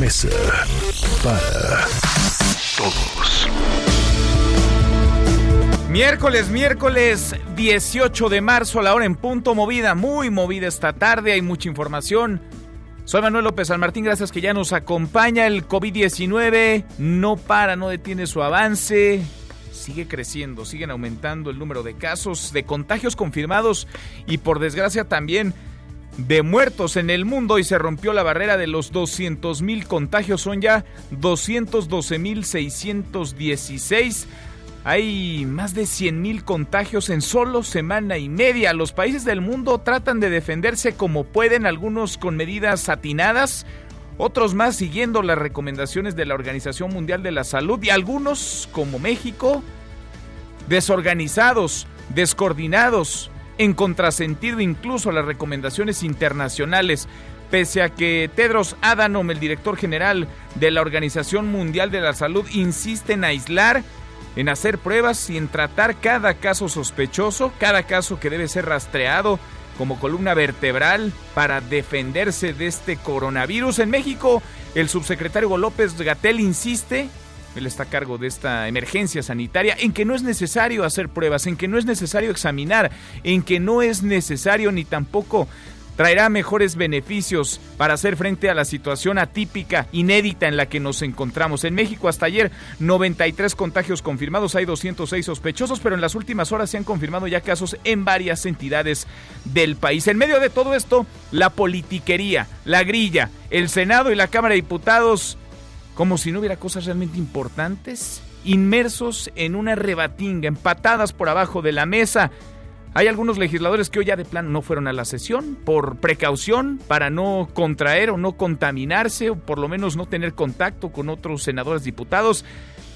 Mesa para Todos. Miércoles, miércoles 18 de marzo, a la hora en punto, movida, muy movida esta tarde, hay mucha información. Soy Manuel López San Martín, gracias que ya nos acompaña. El COVID-19 no para, no detiene su avance, sigue creciendo, siguen aumentando el número de casos, de contagios confirmados y por desgracia también de muertos en el mundo y se rompió la barrera de los 200 mil contagios, son ya 212 mil 616. Hay más de 100 mil contagios en solo semana y media. Los países del mundo tratan de defenderse como pueden, algunos con medidas atinadas, otros más siguiendo las recomendaciones de la Organización Mundial de la Salud y algunos, como México, desorganizados, descoordinados, en contrasentido incluso a las recomendaciones internacionales. Pese a que Tedros Adhanom, el director general de la Organización Mundial de la Salud, insiste en aislar, en hacer pruebas y en tratar cada caso sospechoso, cada caso que debe ser rastreado como columna vertebral para defenderse de este coronavirus. En México, el subsecretario López Gatel insiste él está a cargo de esta emergencia sanitaria, en que no es necesario hacer pruebas, en que no es necesario examinar, en que no es necesario ni tampoco traerá mejores beneficios para hacer frente a la situación atípica, inédita en la que nos encontramos. En México hasta ayer 93 contagios confirmados, hay 206 sospechosos, pero en las últimas horas se han confirmado ya casos en varias entidades del país. En medio de todo esto, la politiquería, la grilla, el Senado y la Cámara de Diputados como si no hubiera cosas realmente importantes, inmersos en una rebatinga, empatadas por abajo de la mesa. Hay algunos legisladores que hoy ya de plano no fueron a la sesión por precaución para no contraer o no contaminarse o por lo menos no tener contacto con otros senadores diputados.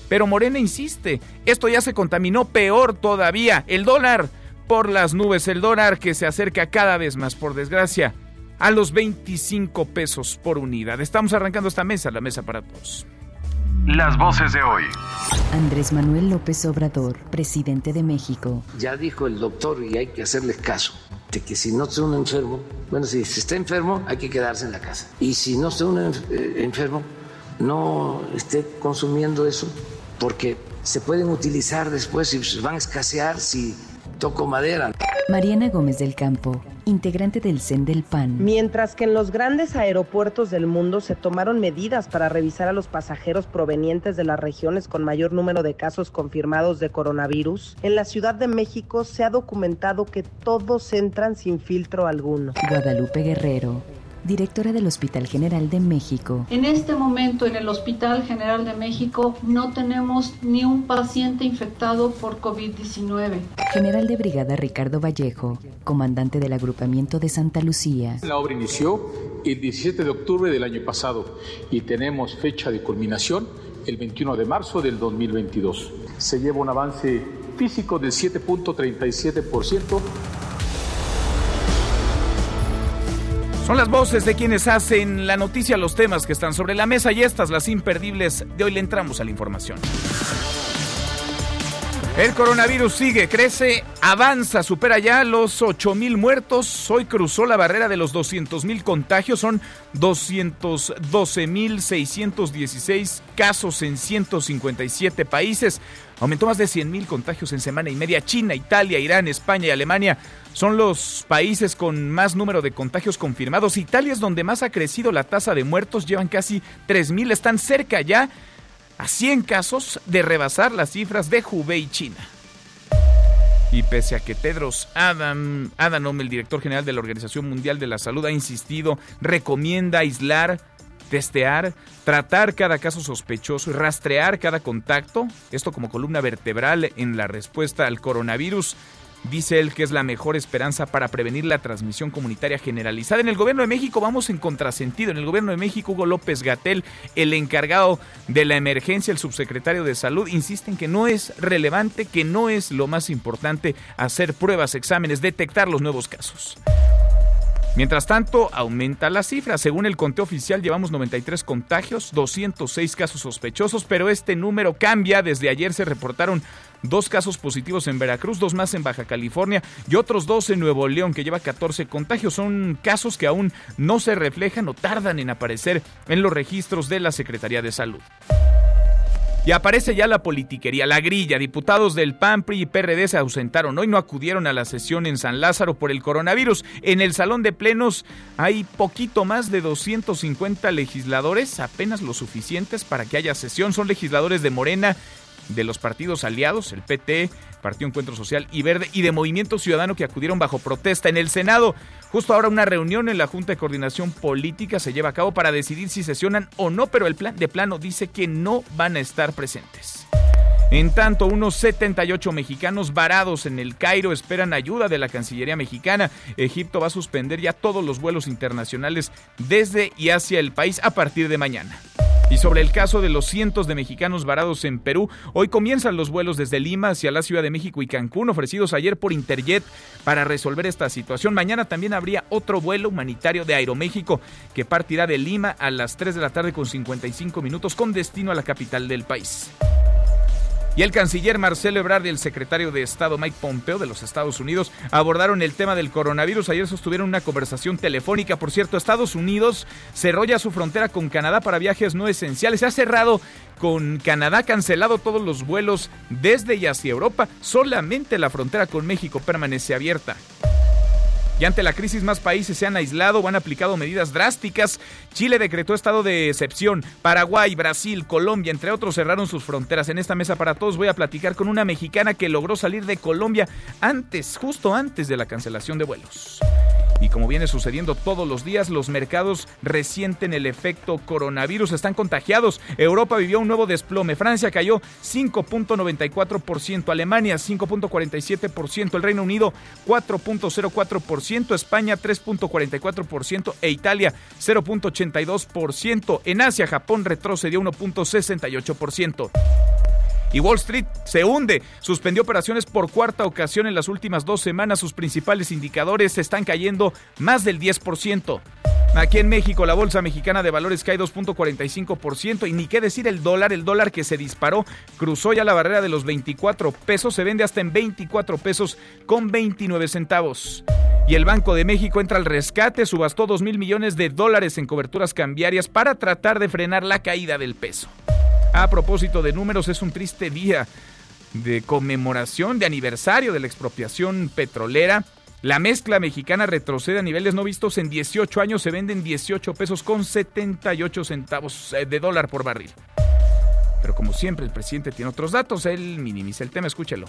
Pero Morena insiste, esto ya se contaminó peor todavía. El dólar por las nubes, el dólar que se acerca cada vez más, por desgracia, a los 25 pesos por unidad. Estamos arrancando esta mesa, la mesa para todos. Las voces de hoy. Andrés Manuel López Obrador, presidente de México. Ya dijo el doctor y hay que hacerles caso de que si no está uno enfermo, bueno, si se está enfermo hay que quedarse en la casa. Y si no está uno eh, enfermo, no esté consumiendo eso porque se pueden utilizar después y van a escasear si toco madera. Mariana Gómez del Campo, integrante del CEN del PAN. Mientras que en los grandes aeropuertos del mundo se tomaron medidas para revisar a los pasajeros provenientes de las regiones con mayor número de casos confirmados de coronavirus, en la Ciudad de México se ha documentado que todos entran sin filtro alguno. Guadalupe Guerrero, directora del Hospital General de México. En este momento en el Hospital General de México no tenemos ni un paciente infectado por COVID-19. General de Brigada Ricardo Vallejo, comandante del agrupamiento de Santa Lucía. La obra inició el 17 de octubre del año pasado y tenemos fecha de culminación el 21 de marzo del 2022. Se lleva un avance físico del 7.37%. Son las voces de quienes hacen la noticia, los temas que están sobre la mesa y estas, las imperdibles. De hoy le entramos a la información. El coronavirus sigue, crece, avanza, supera ya los 8 mil muertos. Hoy cruzó la barrera de los 200 mil contagios. Son 212 mil 616 casos en 157 países. Aumentó más de 100 mil contagios en semana y media. China, Italia, Irán, España y Alemania son los países con más número de contagios confirmados. Italia es donde más ha crecido la tasa de muertos. Llevan casi 3 mil. Están cerca ya a 100 casos de rebasar las cifras de Hubei, China. Y pese a que Tedros Adam, Adhanom, el director general de la Organización Mundial de la Salud, ha insistido, recomienda aislar, testear, tratar cada caso sospechoso rastrear cada contacto, esto como columna vertebral en la respuesta al coronavirus, dice él que es la mejor esperanza para prevenir la transmisión comunitaria generalizada. En el gobierno de México vamos en contrasentido. En el gobierno de México, Hugo López Gatel, el encargado de la emergencia, el subsecretario de salud, insisten que no es relevante, que no es lo más importante hacer pruebas, exámenes, detectar los nuevos casos. Mientras tanto, aumenta la cifra. Según el conteo oficial, llevamos 93 contagios, 206 casos sospechosos, pero este número cambia. Desde ayer se reportaron dos casos positivos en Veracruz, dos más en Baja California y otros dos en Nuevo León, que lleva 14 contagios. Son casos que aún no se reflejan o tardan en aparecer en los registros de la Secretaría de Salud. Y aparece ya la politiquería, la grilla. Diputados del PAN, PRI y PRD se ausentaron. Hoy no acudieron a la sesión en San Lázaro por el coronavirus. En el salón de plenos hay poquito más de 250 legisladores, apenas lo suficientes para que haya sesión. Son legisladores de Morena, de los partidos aliados, el PT, Partido Encuentro Social y Verde, y de Movimiento Ciudadano que acudieron bajo protesta en el Senado. Justo ahora una reunión en la Junta de Coordinación Política se lleva a cabo para decidir si sesionan o no, pero el plan de plano dice que no van a estar presentes. En tanto, unos 78 mexicanos varados en el Cairo esperan ayuda de la Cancillería mexicana. Egipto va a suspender ya todos los vuelos internacionales desde y hacia el país a partir de mañana. Y sobre el caso de los cientos de mexicanos varados en Perú, hoy comienzan los vuelos desde Lima hacia la Ciudad de México y Cancún, ofrecidos ayer por Interjet para resolver esta situación. Mañana también habría otro vuelo humanitario de Aeroméxico que partirá de Lima a las 3 de la tarde con 55 minutos con destino a la capital del país. Y el canciller Marcelo Ebrard y el secretario de Estado Mike Pompeo de los Estados Unidos abordaron el tema del coronavirus. Ayer sostuvieron una conversación telefónica. Por cierto, Estados Unidos cerró ya su frontera con Canadá para viajes no esenciales. Se ha cerrado con Canadá, cancelado todos los vuelos desde y hacia Europa. Solamente la frontera con México permanece abierta. Y ante la crisis más países se han aislado o han aplicado medidas drásticas. Chile decretó estado de excepción. Paraguay, Brasil, Colombia, entre otros, cerraron sus fronteras. En esta mesa para todos voy a platicar con una mexicana que logró salir de Colombia antes, justo antes de la cancelación de vuelos. Y como viene sucediendo todos los días, los mercados resienten el efecto coronavirus, están contagiados. Europa vivió un nuevo desplome. Francia cayó 5.94%, Alemania 5.47%, el Reino Unido 4.04%, España 3.44% e Italia 0.82%. En Asia, Japón retrocedió 1.68%. Y Wall Street se hunde. Suspendió operaciones por cuarta ocasión en las últimas dos semanas. Sus principales indicadores están cayendo más del 10%. Aquí en México, la Bolsa Mexicana de Valores cae 2.45% y ni qué decir el dólar, el dólar que se disparó, cruzó ya la barrera de los 24 pesos, se vende hasta en 24 pesos con 29 centavos. Y el Banco de México entra al rescate, subastó 2 mil millones de dólares en coberturas cambiarias para tratar de frenar la caída del peso. A propósito de números, es un triste día de conmemoración, de aniversario de la expropiación petrolera. La mezcla mexicana retrocede a niveles no vistos en 18 años, se venden 18 pesos con 78 centavos eh, de dólar por barril. Pero como siempre, el presidente tiene otros datos, él minimiza el tema, escúchelo.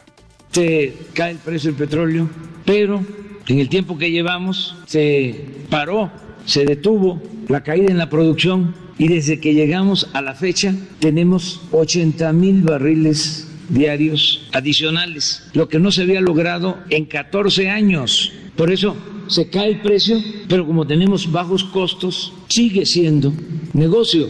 Se cae el precio del petróleo, pero en el tiempo que llevamos se paró, se detuvo la caída en la producción y desde que llegamos a la fecha tenemos 80 mil barriles diarios adicionales, lo que no se había logrado en 14 años. Por eso se cae el precio, pero como tenemos bajos costos, sigue siendo negocio.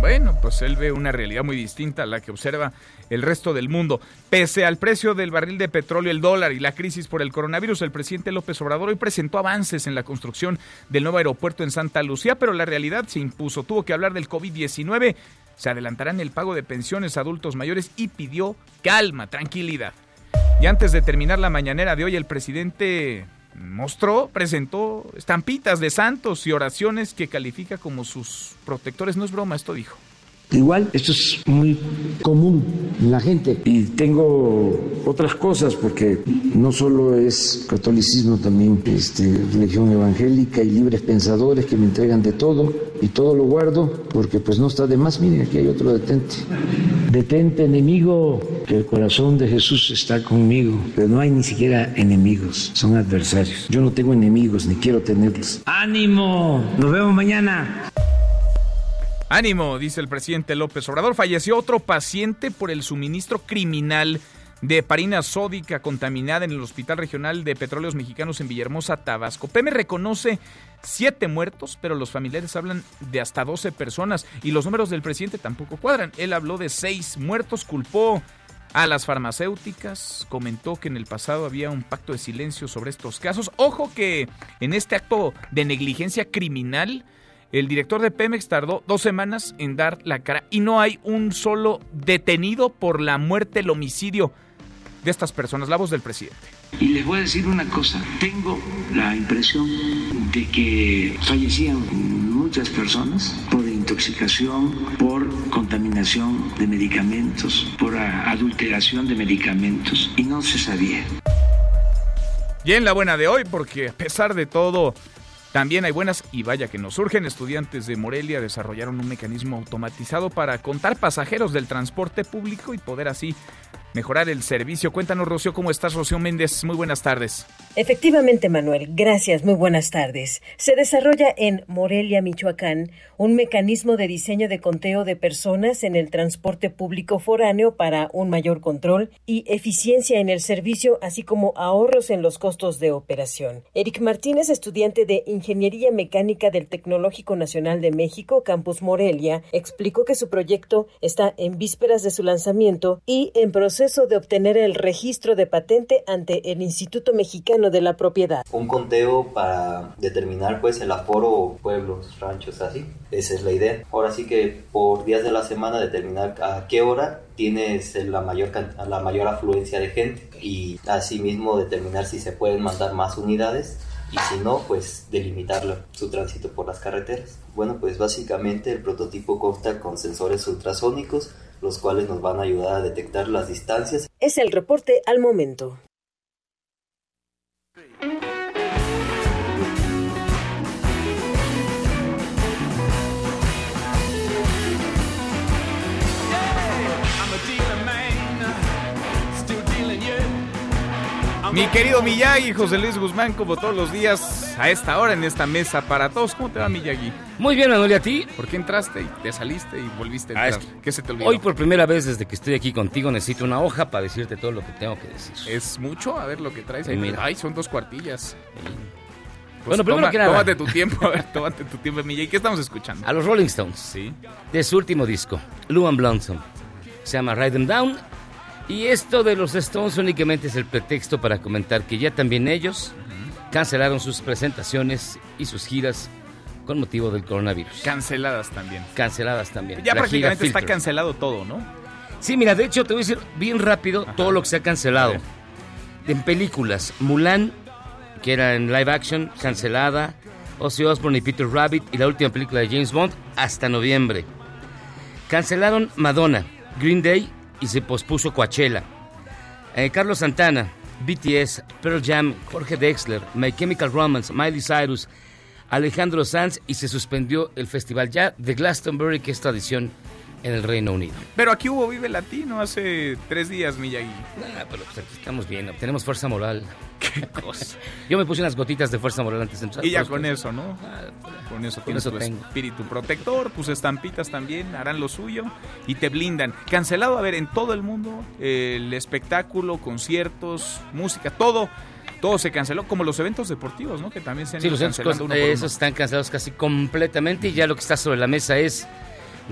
Bueno, pues él ve una realidad muy distinta a la que observa el resto del mundo. Pese al precio del barril de petróleo, el dólar y la crisis por el coronavirus, el presidente López Obrador hoy presentó avances en la construcción del nuevo aeropuerto en Santa Lucía, pero la realidad se impuso. Tuvo que hablar del COVID-19, se adelantarán el pago de pensiones a adultos mayores y pidió calma, tranquilidad. Y antes de terminar la mañanera de hoy, el presidente mostró, presentó estampitas de santos y oraciones que califica como sus protectores. No es broma, esto dijo. Igual, esto es muy común en la gente. Y tengo otras cosas, porque no solo es catolicismo, también este, religión evangélica y libres pensadores que me entregan de todo. Y todo lo guardo, porque pues no está de más. Miren, aquí hay otro detente. Detente, enemigo, que el corazón de Jesús está conmigo. Pero no hay ni siquiera enemigos, son adversarios. Yo no tengo enemigos, ni quiero tenerlos. ¡Ánimo! Nos vemos mañana. Ánimo, dice el presidente López Obrador. Falleció otro paciente por el suministro criminal de heparina sódica contaminada en el Hospital Regional de Petróleos Mexicanos en Villahermosa, Tabasco. PM reconoce siete muertos, pero los familiares hablan de hasta 12 personas y los números del presidente tampoco cuadran. Él habló de seis muertos, culpó a las farmacéuticas, comentó que en el pasado había un pacto de silencio sobre estos casos. Ojo que en este acto de negligencia criminal, el director de Pemex tardó dos semanas en dar la cara y no hay un solo detenido por la muerte, el homicidio de estas personas, la voz del presidente. Y les voy a decir una cosa, tengo la impresión de que fallecían muchas personas por intoxicación, por contaminación de medicamentos, por adulteración de medicamentos y no se sabía. Y en la buena de hoy, porque a pesar de todo, también hay buenas y vaya que nos surgen. Estudiantes de Morelia desarrollaron un mecanismo automatizado para contar pasajeros del transporte público y poder así mejorar el servicio. Cuéntanos, Rocío, ¿cómo estás, Rocío Méndez? Muy buenas tardes. Efectivamente, Manuel. Gracias. Muy buenas tardes. Se desarrolla en Morelia, Michoacán, un mecanismo de diseño de conteo de personas en el transporte público foráneo para un mayor control y eficiencia en el servicio, así como ahorros en los costos de operación. Eric Martínez, estudiante de Ingeniería Mecánica del Tecnológico Nacional de México, Campus Morelia, explicó que su proyecto está en vísperas de su lanzamiento y en proceso de obtener el registro de patente ante el Instituto Mexicano de la Propiedad. Un conteo para determinar pues el aforo, pueblos, ranchos, así. Esa es la idea. Ahora sí que por días de la semana determinar a qué hora tienes la mayor, la mayor afluencia de gente y asimismo determinar si se pueden mandar más unidades y si no, pues delimitar su tránsito por las carreteras. Bueno, pues básicamente el prototipo consta con sensores ultrasónicos los cuales nos van a ayudar a detectar las distancias. Es el reporte al momento. Mi querido Miyagi, José Luis Guzmán, como todos los días, a esta hora en esta mesa para todos. ¿Cómo te va, Miyagi? Muy bien, Manuel, ¿y a ti? ¿Por qué entraste y te saliste y volviste a ah, entrar? ¿Qué se te olvidó? Hoy por primera vez desde que estoy aquí contigo necesito una hoja para decirte todo lo que tengo que decir. ¿Es mucho? A ver lo que traes ahí. Mira. Ay, son dos cuartillas. Pues bueno, primero que nada. Tómate tu tiempo, a ver, tómate tu tiempo, Miyagi. ¿Qué estamos escuchando? A los Rolling Stones. Sí. De su último disco, Luan Blonson. Se llama Ride Them Down y esto de los Stones únicamente es el pretexto para comentar que ya también ellos cancelaron sus presentaciones y sus giras con motivo del coronavirus. Canceladas también. Canceladas también. Ya prácticamente está cancelado todo, ¿no? Sí, mira, de hecho te voy a decir bien rápido todo lo que se ha cancelado. En películas, Mulan, que era en live action, cancelada. Ozzy Osbourne y Peter Rabbit y la última película de James Bond hasta noviembre. Cancelaron Madonna, Green Day y se pospuso Coachella. Eh, Carlos Santana, BTS, Pearl Jam, Jorge Dexler, My Chemical Romance, Miley Cyrus, Alejandro Sanz y se suspendió el festival ya de Glastonbury, que es tradición en el Reino Unido. Pero aquí hubo Vive Latino hace tres días, Miyagi. Ah, pero pues aquí estamos bien, tenemos fuerza moral. Qué cosa. Yo me puse unas gotitas de fuerza moral antes de entrar. Y ya con eso, ¿no? Ah, con eso tienes tu espíritu protector, tus estampitas también harán lo suyo y te blindan. Cancelado, a ver, en todo el mundo, el espectáculo, conciertos, música, todo todo se canceló, como los eventos deportivos, ¿no? Que también se han sí, los cancelando uno Esos están cancelados casi completamente y ya lo que está sobre la mesa es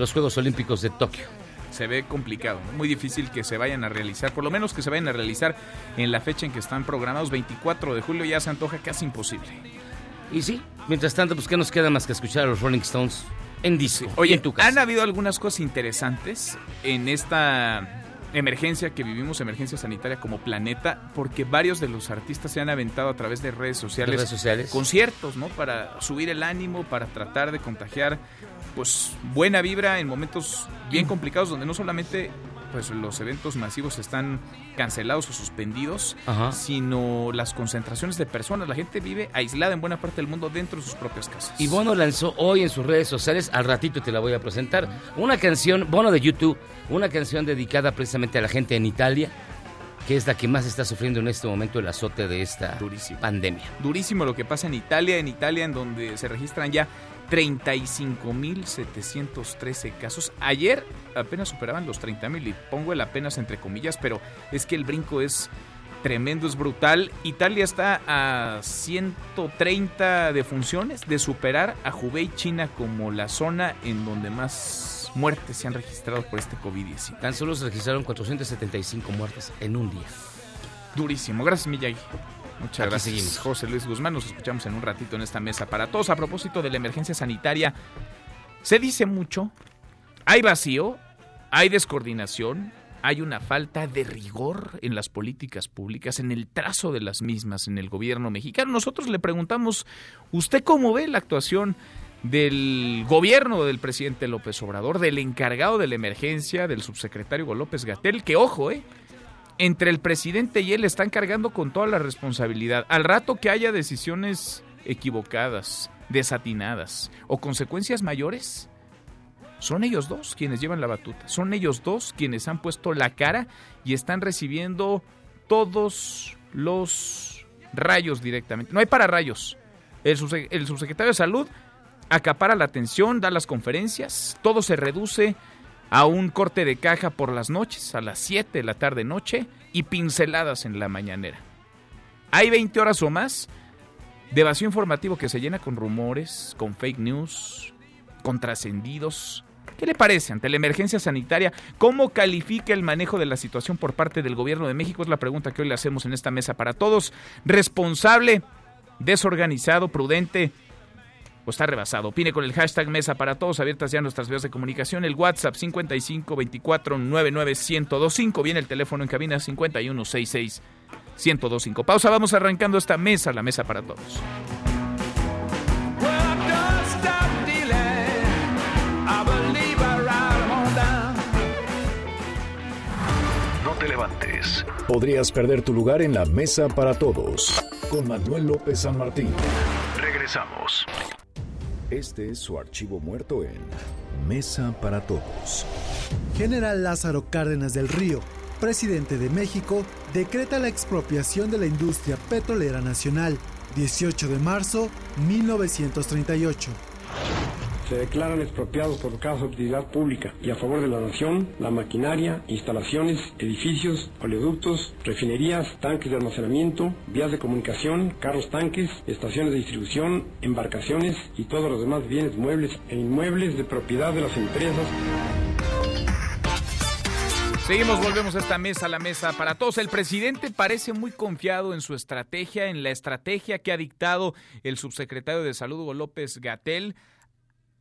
los Juegos Olímpicos de Tokio. Se ve complicado, muy difícil que se vayan a realizar, por lo menos que se vayan a realizar en la fecha en que están programados, 24 de julio, ya se antoja casi imposible. Y sí, mientras tanto, pues ¿qué nos queda más que escuchar a los Rolling Stones en disco? Oye, en tu casa? han habido algunas cosas interesantes en esta emergencia que vivimos, emergencia sanitaria como planeta, porque varios de los artistas se han aventado a través de redes sociales, redes sociales? conciertos, ¿no? Para subir el ánimo, para tratar de contagiar pues buena vibra en momentos bien complicados donde no solamente pues los eventos masivos están cancelados o suspendidos, sino las concentraciones de personas. La gente vive aislada en buena parte del mundo dentro de sus propias casas. Y Bono lanzó hoy en sus redes sociales, al ratito te la voy a presentar, una canción, Bono de YouTube, una canción dedicada precisamente a la gente en Italia, que es la que más está sufriendo en este momento el azote de esta pandemia. Durísimo lo que pasa en Italia, en Italia en donde se registran ya 35.713 casos. Ayer apenas superaban los 30.000 y pongo el apenas entre comillas, pero es que el brinco es tremendo, es brutal. Italia está a 130 defunciones de superar a Hubei, China, como la zona en donde más muertes se han registrado por este COVID-19. Tan solo se registraron 475 muertes en un día. Durísimo. Gracias, Miyagi. Muchas gracias, José Luis Guzmán. Nos escuchamos en un ratito en esta mesa para todos. A propósito de la emergencia sanitaria, se dice mucho, hay vacío, hay descoordinación, hay una falta de rigor en las políticas públicas, en el trazo de las mismas en el gobierno mexicano. Nosotros le preguntamos, ¿usted cómo ve la actuación del gobierno del presidente López Obrador, del encargado de la emergencia, del subsecretario López Gatel, que ojo, eh, entre el presidente y él están cargando con toda la responsabilidad. Al rato que haya decisiones equivocadas, desatinadas o consecuencias mayores, son ellos dos quienes llevan la batuta. Son ellos dos quienes han puesto la cara y están recibiendo todos los rayos directamente. No hay para rayos. El, subsecretario de Salud acapara la atención, da las conferencias, todo se reduce a un corte de caja por las noches, a las 7 de la tarde noche y pinceladas en la mañanera. Hay 20 horas o más de vacío informativo que se llena con rumores, con fake news, con trascendidos, ¿Qué le parece ante la emergencia sanitaria? ¿Cómo califica el manejo de la situación por parte del gobierno de México? Es la pregunta que hoy le hacemos en esta mesa para todos. ¿Responsable, desorganizado, prudente? ¿O está rebasado? Opine con el hashtag Mesa para Todos, abiertas ya nuestras vías de comunicación, el WhatsApp 55 24 99 1025, viene el teléfono en cabina 51 66 1025. Pausa, vamos arrancando esta mesa, la Mesa para Todos. Podrías perder tu lugar en la mesa para todos. Con Manuel López San Martín. Regresamos. Este es su archivo muerto en Mesa para Todos. General Lázaro Cárdenas del Río, presidente de México, decreta la expropiación de la industria petrolera nacional. 18 de marzo 1938 se declaran expropiados por caso de utilidad pública y a favor de la nación la maquinaria, instalaciones, edificios, oleoductos, refinerías, tanques de almacenamiento, vías de comunicación, carros tanques, estaciones de distribución, embarcaciones y todos los demás bienes muebles e inmuebles de propiedad de las empresas. Seguimos, volvemos a esta mesa, la mesa para todos. El presidente parece muy confiado en su estrategia, en la estrategia que ha dictado el subsecretario de Salud, Hugo López Gatel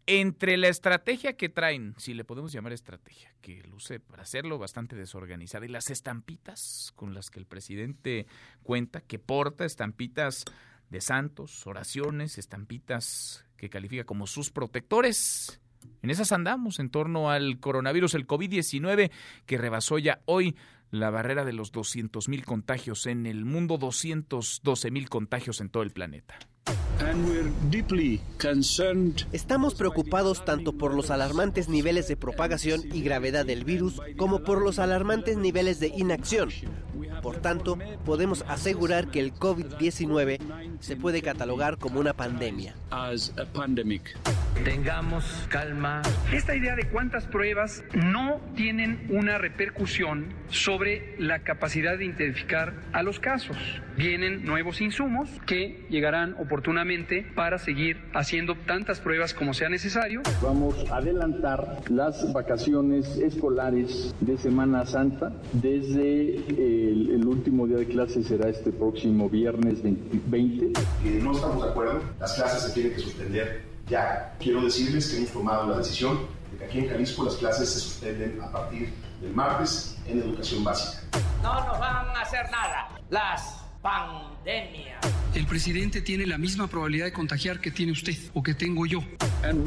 entre la estrategia que traen, si le podemos llamar estrategia, que luce para hacerlo bastante desorganizada, y las estampitas con las que el presidente cuenta, que porta estampitas de santos, oraciones, estampitas que califica como sus protectores. En esas andamos en torno al coronavirus, el COVID-19, que rebasó ya hoy la barrera de los 200 mil contagios en el mundo, 212 mil contagios en todo el planeta. Estamos preocupados tanto por los alarmantes niveles de propagación y gravedad del virus como por los alarmantes niveles de inacción. Por tanto, podemos asegurar que el COVID-19 se puede catalogar como una pandemia. Tengamos calma. Esta idea de cuántas pruebas no tienen una repercusión sobre la capacidad de identificar a los casos. Vienen nuevos insumos que llegarán oportunamente para seguir haciendo tantas pruebas como sea necesario. Vamos a adelantar las vacaciones escolares de Semana Santa desde el, el último día de clase será este próximo viernes 20. no estamos de acuerdo, las clases se tienen que suspender ya. Quiero decirles que hemos tomado la decisión de que aquí en Jalisco las clases se suspenden a partir del martes en educación básica. No nos van a hacer nada. Las pandemia. El presidente tiene la misma probabilidad de contagiar que tiene usted o que tengo yo.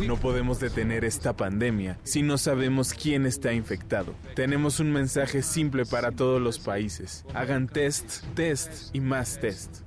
No podemos detener esta pandemia si no sabemos quién está infectado. Tenemos un mensaje simple para todos los países. Hagan test, test y más test.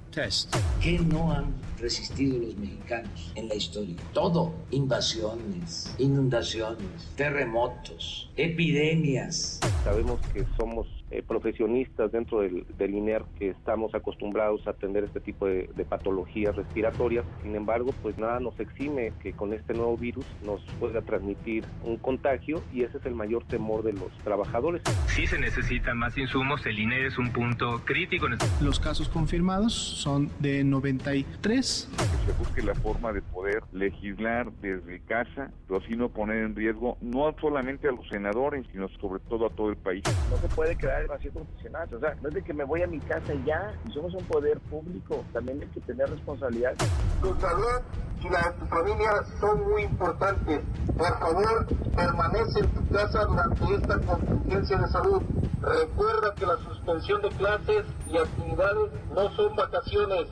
¿Qué no han resistido los mexicanos en la historia? Todo. Invasiones, inundaciones, terremotos, epidemias. Sabemos que somos eh, profesionistas dentro del, INER que estamos acostumbrados a atender este tipo de, patologías respiratorias. Sin embargo, pues nada nos exime que con este nuevo virus nos pueda transmitir un contagio y ese es el mayor temor de los trabajadores. Si se necesitan más insumos, el INER es un punto crítico. Los casos confirmados son de 93. Que se busque la forma de poder legislar desde casa, pero así no poner en riesgo no solamente a los senadores, sino sobre todo a todo el país. No se puede quedar el vacío constitucional, o sea, no es de que me voy a mi casa ya, somos un poder público, también hay que tener responsabilidad. Tu salud y la de tu familia son muy importantes. Por favor, permanece en tu casa durante esta contingencia de salud. Recuerda que la suspensión de clases y actividades no son vacaciones.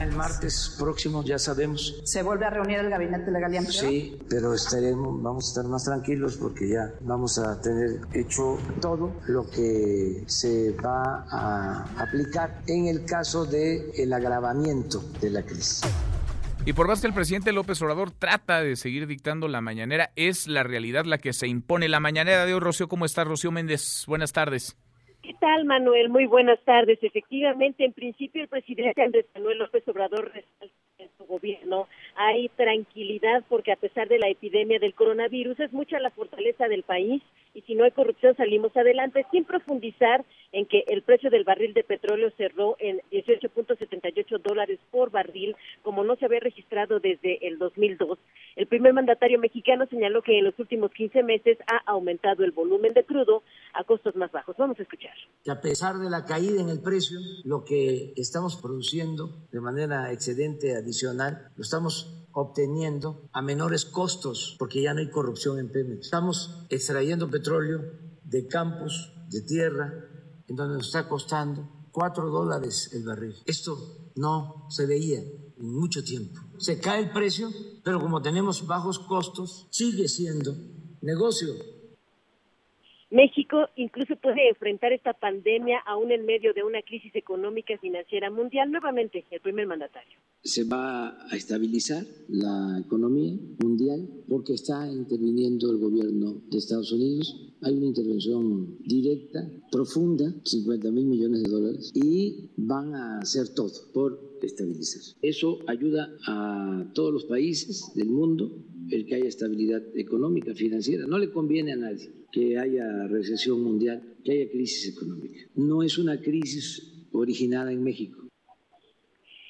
El martes próximo ya sabemos. ¿Se vuelve a reunir el gabinete legal y amplio? Sí, pero estaremos, vamos a estar más tranquilos porque ya vamos a tener hecho todo lo que se va a aplicar en el caso del el agravamiento de la crisis. Y por más que el presidente López Obrador trata de seguir dictando la mañanera, es la realidad la que se impone. La mañanera de hoy, Rocío, ¿cómo está Rocío Méndez? Buenas tardes. ¿Qué tal, Manuel? Muy buenas tardes. Efectivamente, en principio el presidente Andrés Manuel López Obrador en su gobierno hay tranquilidad porque a pesar de la epidemia del coronavirus es mucha la fortaleza del país y si no hay corrupción salimos adelante sin profundizar en que el precio del barril de petróleo cerró en 18.78 dólares por barril como no se había registrado desde el 2002. El primer mandatario mexicano señaló que en los últimos 15 meses ha aumentado el volumen de crudo a costos más bajos. Vamos a escuchar. Que a pesar de la caída en el precio, lo que estamos produciendo de manera excedente adicional lo estamos obteniendo a menores costos, porque ya no hay corrupción en Pemex. Estamos extrayendo petróleo de campos, de tierra, en donde nos está costando 4 dólares el barril. Esto no se veía en mucho tiempo. Se cae el precio, pero como tenemos bajos costos, sigue siendo negocio México incluso puede enfrentar esta pandemia aún en medio de una crisis económica y financiera mundial. Nuevamente, el primer mandatario. Se va a estabilizar la economía mundial porque está interviniendo el gobierno de Estados Unidos. Hay una intervención directa, profunda, 50 mil millones de dólares, y van a hacer todo por estabilizar. Eso ayuda a todos los países del mundo el que haya estabilidad económica, financiera. No le conviene a nadie que haya recesión mundial, que haya crisis económica. No es una crisis originada en México.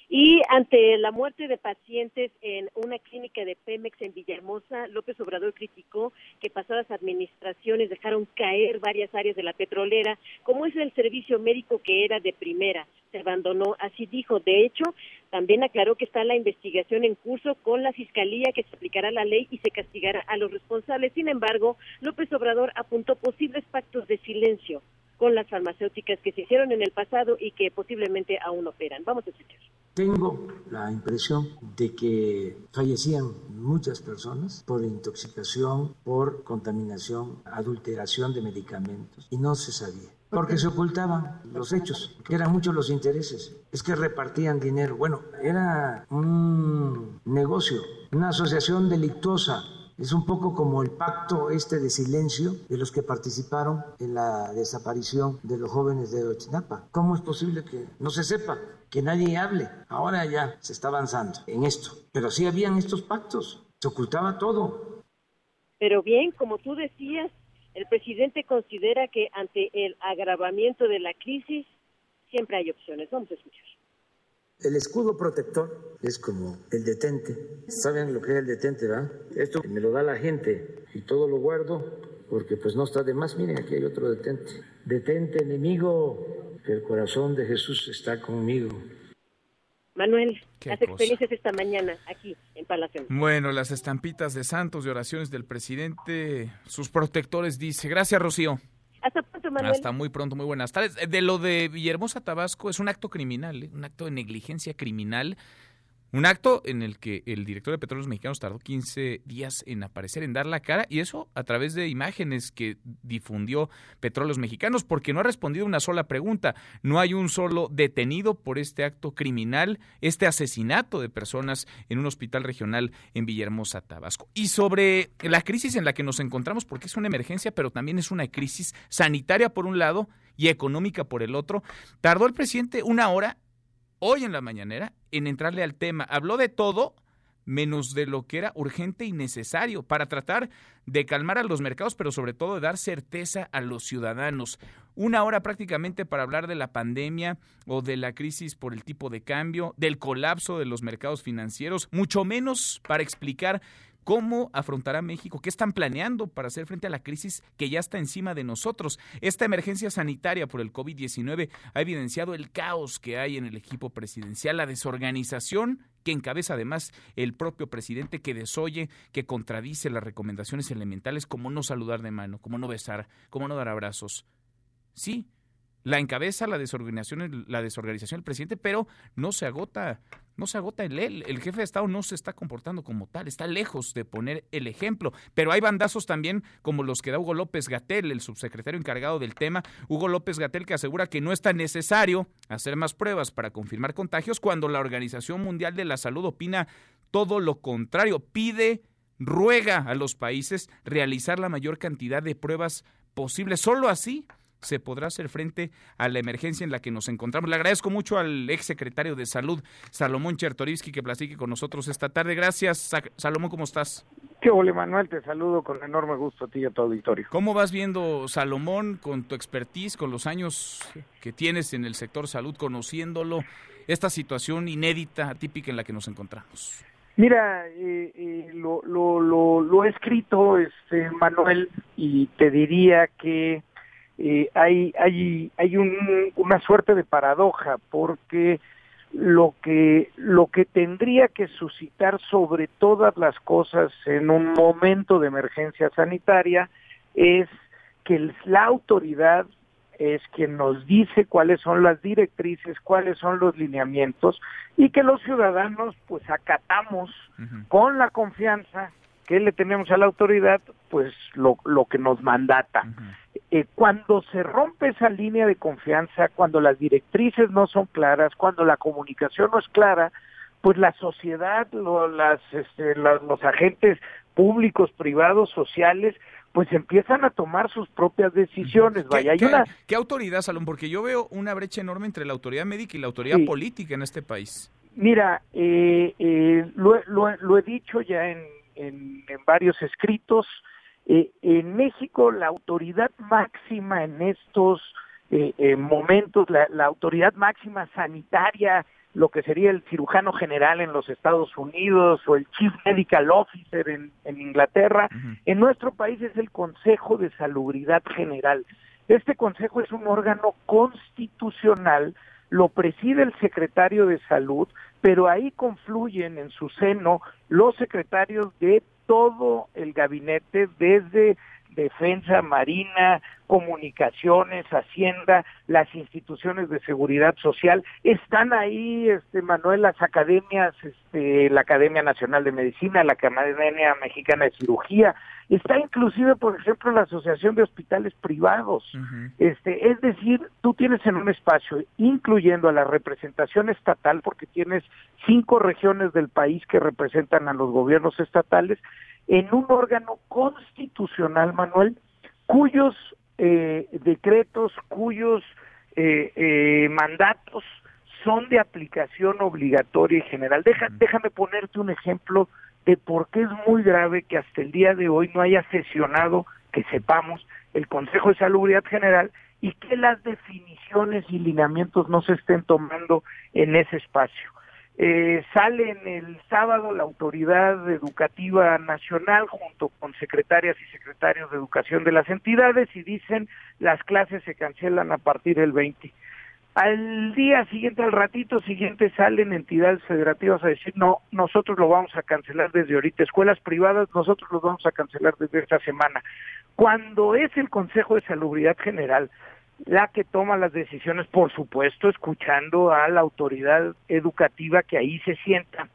Y ante la muerte de pacientes en una clínica de Pemex en Villahermosa, López Obrador criticó que pasadas administraciones dejaron caer varias áreas de la petrolera, como es el servicio médico que era de primera. Se abandonó, así dijo. De hecho, también aclaró que está la investigación en curso con la Fiscalía, que se aplicará la ley y se castigará a los responsables. Sin embargo, López Obrador apuntó posibles pactos de silencio con las farmacéuticas que se hicieron en el pasado y que posiblemente aún operan. Vamos a escuchar. Tengo la impresión de que fallecían muchas personas por intoxicación, por contaminación, adulteración de medicamentos y no se sabía. Porque se ocultaban los hechos, que eran muchos los intereses. Es que repartían dinero. Bueno, era un negocio, una asociación delictuosa es un poco como el pacto este de silencio de los que participaron en la desaparición de los jóvenes de Ochinapa. ¿Cómo es posible que no se sepa, que nadie hable? Ahora ya se está avanzando en esto. Pero sí habían estos pactos, se ocultaba todo. Pero bien, como tú decías, el presidente considera que ante el agravamiento de la crisis siempre hay opciones. Vamos a escuchar. El escudo protector es como el detente. ¿Saben lo que es el detente, verdad? Esto me lo da la gente y todo lo guardo porque pues no está de más. Miren, aquí hay otro detente. Detente, enemigo, que el corazón de Jesús está conmigo. Manuel, las experiencias esta mañana aquí en Palacio. Bueno, las estampitas de santos y oraciones del presidente, sus protectores, dice. Gracias, Rocío. Hasta pronto, muy pronto, muy buenas tardes. Eh, de lo de Villahermosa, Tabasco, es un acto criminal, ¿eh? un acto de negligencia criminal. Un acto en el que el director de Petróleos Mexicanos tardó 15 días en aparecer, en dar la cara, y eso a través de imágenes que difundió Petróleos Mexicanos, porque no ha respondido una sola pregunta. No hay un solo detenido por este acto criminal, este asesinato de personas en un hospital regional en Villahermosa, Tabasco. Y sobre la crisis en la que nos encontramos, porque es una emergencia, pero también es una crisis sanitaria por un lado y económica por el otro, tardó el presidente una hora hoy en la mañanera en entrarle al tema. Habló de todo menos de lo que era urgente y necesario para tratar de calmar a los mercados, pero sobre todo de dar certeza a los ciudadanos. Una hora prácticamente para hablar de la pandemia o de la crisis por el tipo de cambio, del colapso de los mercados financieros, mucho menos para explicar ¿Cómo afrontará México? ¿Qué están planeando para hacer frente a la crisis que ya está encima de nosotros? Esta emergencia sanitaria por el COVID-19 ha evidenciado el caos que hay en el equipo presidencial, la desorganización que encabeza además el propio presidente que desoye, que contradice las recomendaciones elementales como no saludar de mano, como no besar, como no dar abrazos. Sí, la encabeza la desorganización, la desorganización del presidente, pero no se agota, no se agota en él. El jefe de Estado no se está comportando como tal, está lejos de poner el ejemplo. Pero hay bandazos también como los que da Hugo López Gatel, el subsecretario encargado del tema. Hugo López Gatel que asegura que no está necesario hacer más pruebas para confirmar contagios cuando la Organización Mundial de la Salud opina todo lo contrario, pide ruega a los países realizar la mayor cantidad de pruebas posibles. Solo así se podrá hacer frente a la emergencia en la que nos encontramos. Le agradezco mucho al ex secretario de Salud, Salomón Chertorivsky, que platique con nosotros esta tarde. Gracias, Salomón, ¿cómo estás? Qué ole, Manuel, te saludo con enorme gusto a ti y a tu auditorio. ¿Cómo vas viendo, Salomón, con tu expertise, con los años que tienes en el sector salud, conociéndolo, esta situación inédita, atípica en la que nos encontramos? Mira, eh, eh, lo, lo, lo, lo, he escrito, este, Manuel, y te diría que eh, hay, hay, hay un, una suerte de paradoja porque lo que, lo que tendría que suscitar sobre todas las cosas en un momento de emergencia sanitaria es que la autoridad es quien nos dice cuáles son las directrices, cuáles son los lineamientos y que los ciudadanos pues acatamos con la confianza que le tenemos a la autoridad pues lo, lo que nos mandata. Eh, cuando se rompe esa línea de confianza, cuando las directrices no son claras, cuando la comunicación no es clara, pues la sociedad, las, este, los agentes públicos, privados, sociales, pues empiezan a tomar sus propias decisiones. Vaya, hay ¿qué, una... ¿Qué autoridad, Salón? Porque yo veo una brecha enorme entre la autoridad médica y la autoridad política en este país. Mira, eh, eh, lo, lo, he dicho ya en, en, en varios escritos, eh, en México la autoridad máxima en estos eh, eh, momentos, la, autoridad máxima sanitaria, lo que sería el cirujano general en los Estados Unidos o el Chief Medical Officer en, Inglaterra, en nuestro país es el Consejo de Salubridad General. Este consejo es un órgano constitucional, lo preside el secretario de Salud, pero ahí confluyen en su seno los secretarios de todo el gabinete desde defensa, marina, comunicaciones, hacienda, las instituciones de seguridad social, están ahí, este Manuel, las academias, este, la Academia Nacional de Medicina, la Academia Mexicana de Cirugía, está inclusive, por ejemplo, la Asociación de Hospitales Privados. Este, es decir, tú tienes en un espacio, incluyendo a la representación estatal, porque tienes cinco regiones del país que representan a los gobiernos estatales, en un órgano constitucional, Manuel, cuyos eh, decretos, cuyos eh, eh, mandatos son de aplicación obligatoria y general. déjame ponerte un ejemplo de por qué es muy grave que hasta el día de hoy no haya sesionado, que sepamos, el Consejo de Salubridad General y que las definiciones y lineamientos no se estén tomando en ese espacio. Eh, sale en el sábado la Autoridad Educativa Nacional junto con secretarias y secretarios de educación de las entidades y dicen las clases se cancelan a partir del 20. Al día siguiente, al ratito siguiente, salen entidades federativas a decir, no, nosotros lo vamos a cancelar desde ahorita. Escuelas privadas, nosotros lo vamos a cancelar desde esta semana. Cuando es el Consejo de Salubridad General la que toma las decisiones, por supuesto, escuchando a la autoridad educativa que ahí se sienta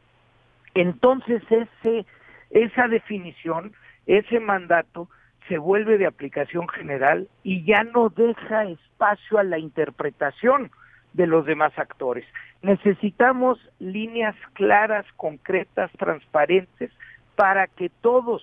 entonces ese, esa definición, ese mandato, se vuelve de aplicación general y ya no deja espacio a la interpretación de los demás actores. Necesitamos líneas claras, concretas, transparentes, para que todos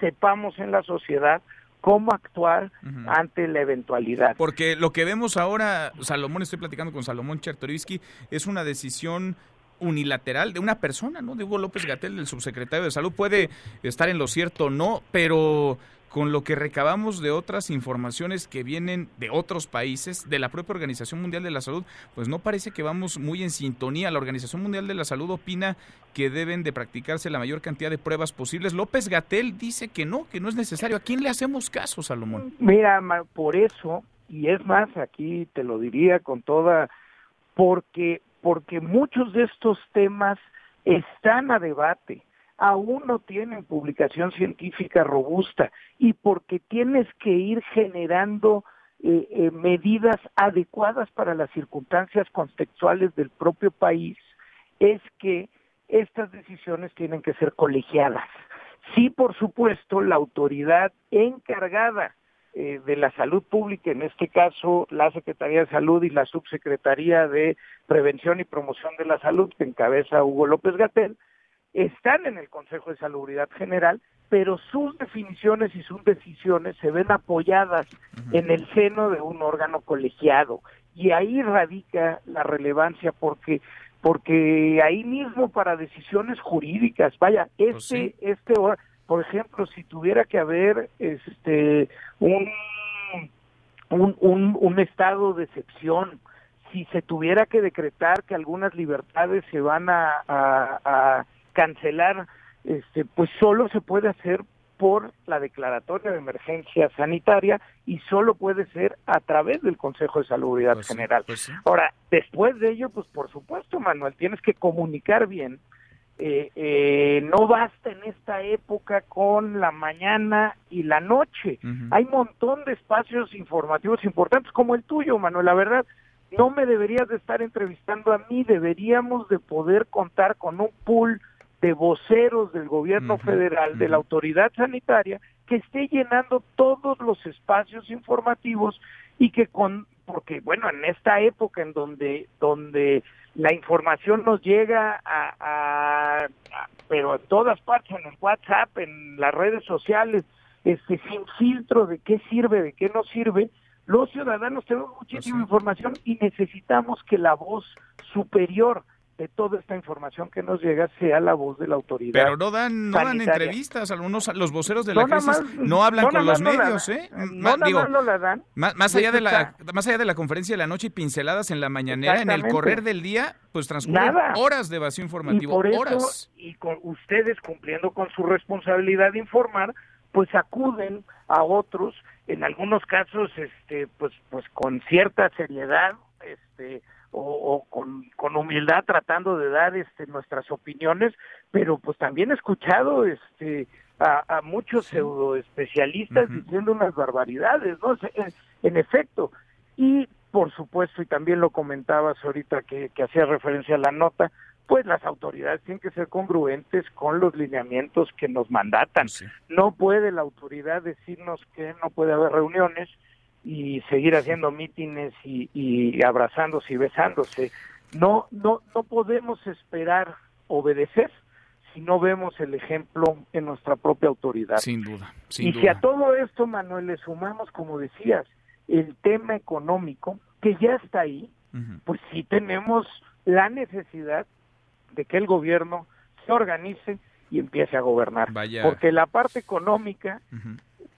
sepamos en la sociedad cómo actuar ante la eventualidad. Porque lo que vemos ahora, Salomón, estoy platicando con Salomón Chertorivsky, es una decisión unilateral de una persona, ¿no? De Hugo López Gatel, el subsecretario de Salud, puede estar en lo cierto o no, pero con lo que recabamos de otras informaciones que vienen de otros países, de la propia Organización Mundial de la Salud, pues no parece que vamos muy en sintonía. La Organización Mundial de la Salud opina que deben de practicarse la mayor cantidad de pruebas posibles. López Gatel dice que no, que no es necesario. ¿A quién le hacemos caso, Salomón? Mira, por eso, y es más, aquí te lo diría con toda, porque, porque muchos de estos temas están a debate aún no tienen publicación científica robusta y porque tienes que ir generando eh, eh, medidas adecuadas para las circunstancias contextuales del propio país, es que estas decisiones tienen que ser colegiadas. Sí, por supuesto, la autoridad encargada eh, de la salud pública, en este caso la Secretaría de Salud y la Subsecretaría de Prevención y Promoción de la Salud, que encabeza Hugo López Gatel, están en el Consejo de Salubridad General, pero sus definiciones y sus decisiones se ven apoyadas en el seno de un órgano colegiado. Y ahí radica la relevancia porque porque ahí mismo para decisiones jurídicas, vaya, pues este este por ejemplo, si tuviera que haber este un un, un, un estado de excepción, si se tuviera que decretar que algunas libertades se van a cancelar, este, pues solo se puede hacer por la declaratoria de emergencia sanitaria y solo puede ser a través del Consejo de Salubridad pues General. Pues Ahora, después de ello, pues por supuesto, Manuel, tienes que comunicar bien. Eh, eh, no basta en esta época con la mañana y la noche. Hay un montón de espacios informativos importantes como el tuyo, Manuel. La verdad, no me deberías de estar entrevistando a mí, deberíamos de poder contar con un pool de voceros del gobierno federal, de la autoridad sanitaria, que esté llenando todos los espacios informativos y que con, porque bueno, en esta época en donde, donde la información nos llega a, pero en todas partes, en el WhatsApp, en las redes sociales, este, sin filtro de qué sirve, de qué no sirve, los ciudadanos tenemos muchísima información y necesitamos que la voz superior de toda esta información que nos llega sea la voz de la autoridad. Pero no dan, no dan entrevistas, algunos los voceros de la crisis no hablan con los medios, ¿eh? No, digo, no la dan. Más, allá de la más allá de la conferencia de la noche y pinceladas en la mañanera, en el correr del día, pues transcurren horas de vacío informativo, y por horas. y con ustedes cumpliendo con su responsabilidad de informar, pues acuden a otros, en algunos casos este pues pues con cierta seriedad, este o, con, con, humildad tratando de dar este, nuestras opiniones, pero pues también he escuchado este, a, muchos pseudo especialistas diciendo unas barbaridades, ¿no? En, efecto, y por supuesto, y también lo comentabas ahorita que, que hacía referencia a la nota, pues las autoridades tienen que ser congruentes con los lineamientos que nos mandatan. No puede la autoridad decirnos que no puede haber reuniones y seguir haciendo mítines y, abrazándose y besándose. No, no, no podemos esperar obedecer si no vemos el ejemplo en nuestra propia autoridad. Sin duda. y si a todo esto, Manuel, le sumamos, como decías, el tema económico, que ya está ahí, pues sí tenemos la necesidad de que el gobierno se organice y empiece a gobernar. Porque la parte económica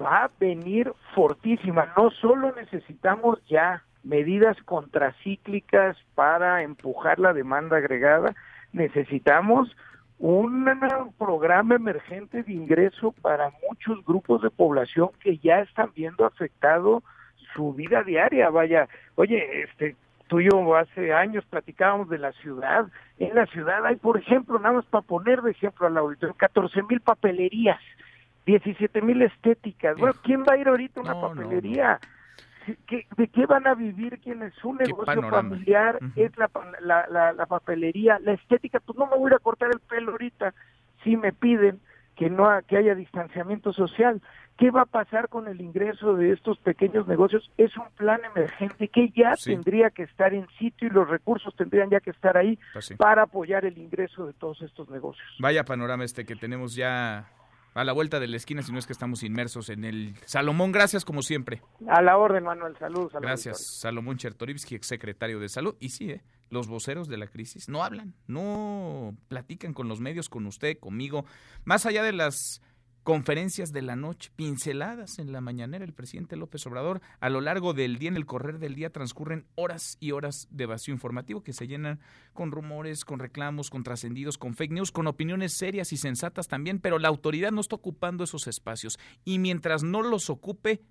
va a venir fortísima. No solo necesitamos ya medidas contracíclicas para empujar la demanda agregada, necesitamos un programa emergente de ingreso para muchos grupos de población que ya están viendo afectado su vida diaria. Vaya, oye, este tú y yo hace años platicábamos de la ciudad. En la ciudad hay, por ejemplo, nada más para poner de ejemplo al auditorio, 14 mil papelerías 17 mil estéticas. Bueno, ¿quién va a ir ahorita a una papelería? ¿de qué van a vivir quienes su negocio familiar es la, la, la, papelería, la estética? Pues no me voy a cortar el pelo ahorita si me piden que no que haya distanciamiento social. ¿Qué va a pasar con el ingreso de estos pequeños negocios? Es un plan emergente que ya tendría que estar en sitio y los recursos tendrían ya que estar ahí pues para apoyar el ingreso de todos estos negocios. Vaya panorama este que tenemos ya a la vuelta de la esquina, si no es que estamos inmersos en el Salomón. Gracias, como siempre. A la orden, Manuel. Saludos. Gracias, Salomón Chertorivsky, exsecretario de Salud. Y sí, ¿eh? los voceros de la crisis no hablan, no platican con los medios, con usted, conmigo. Más allá de las conferencias de la noche, pinceladas en la mañanera el presidente López Obrador. A lo largo del día, en el correr del día, transcurren horas y horas de vacío informativo que se llenan con rumores, con reclamos, con trascendidos, con fake news, con opiniones serias y sensatas también, pero la autoridad no está ocupando esos espacios. Y mientras no los ocupe,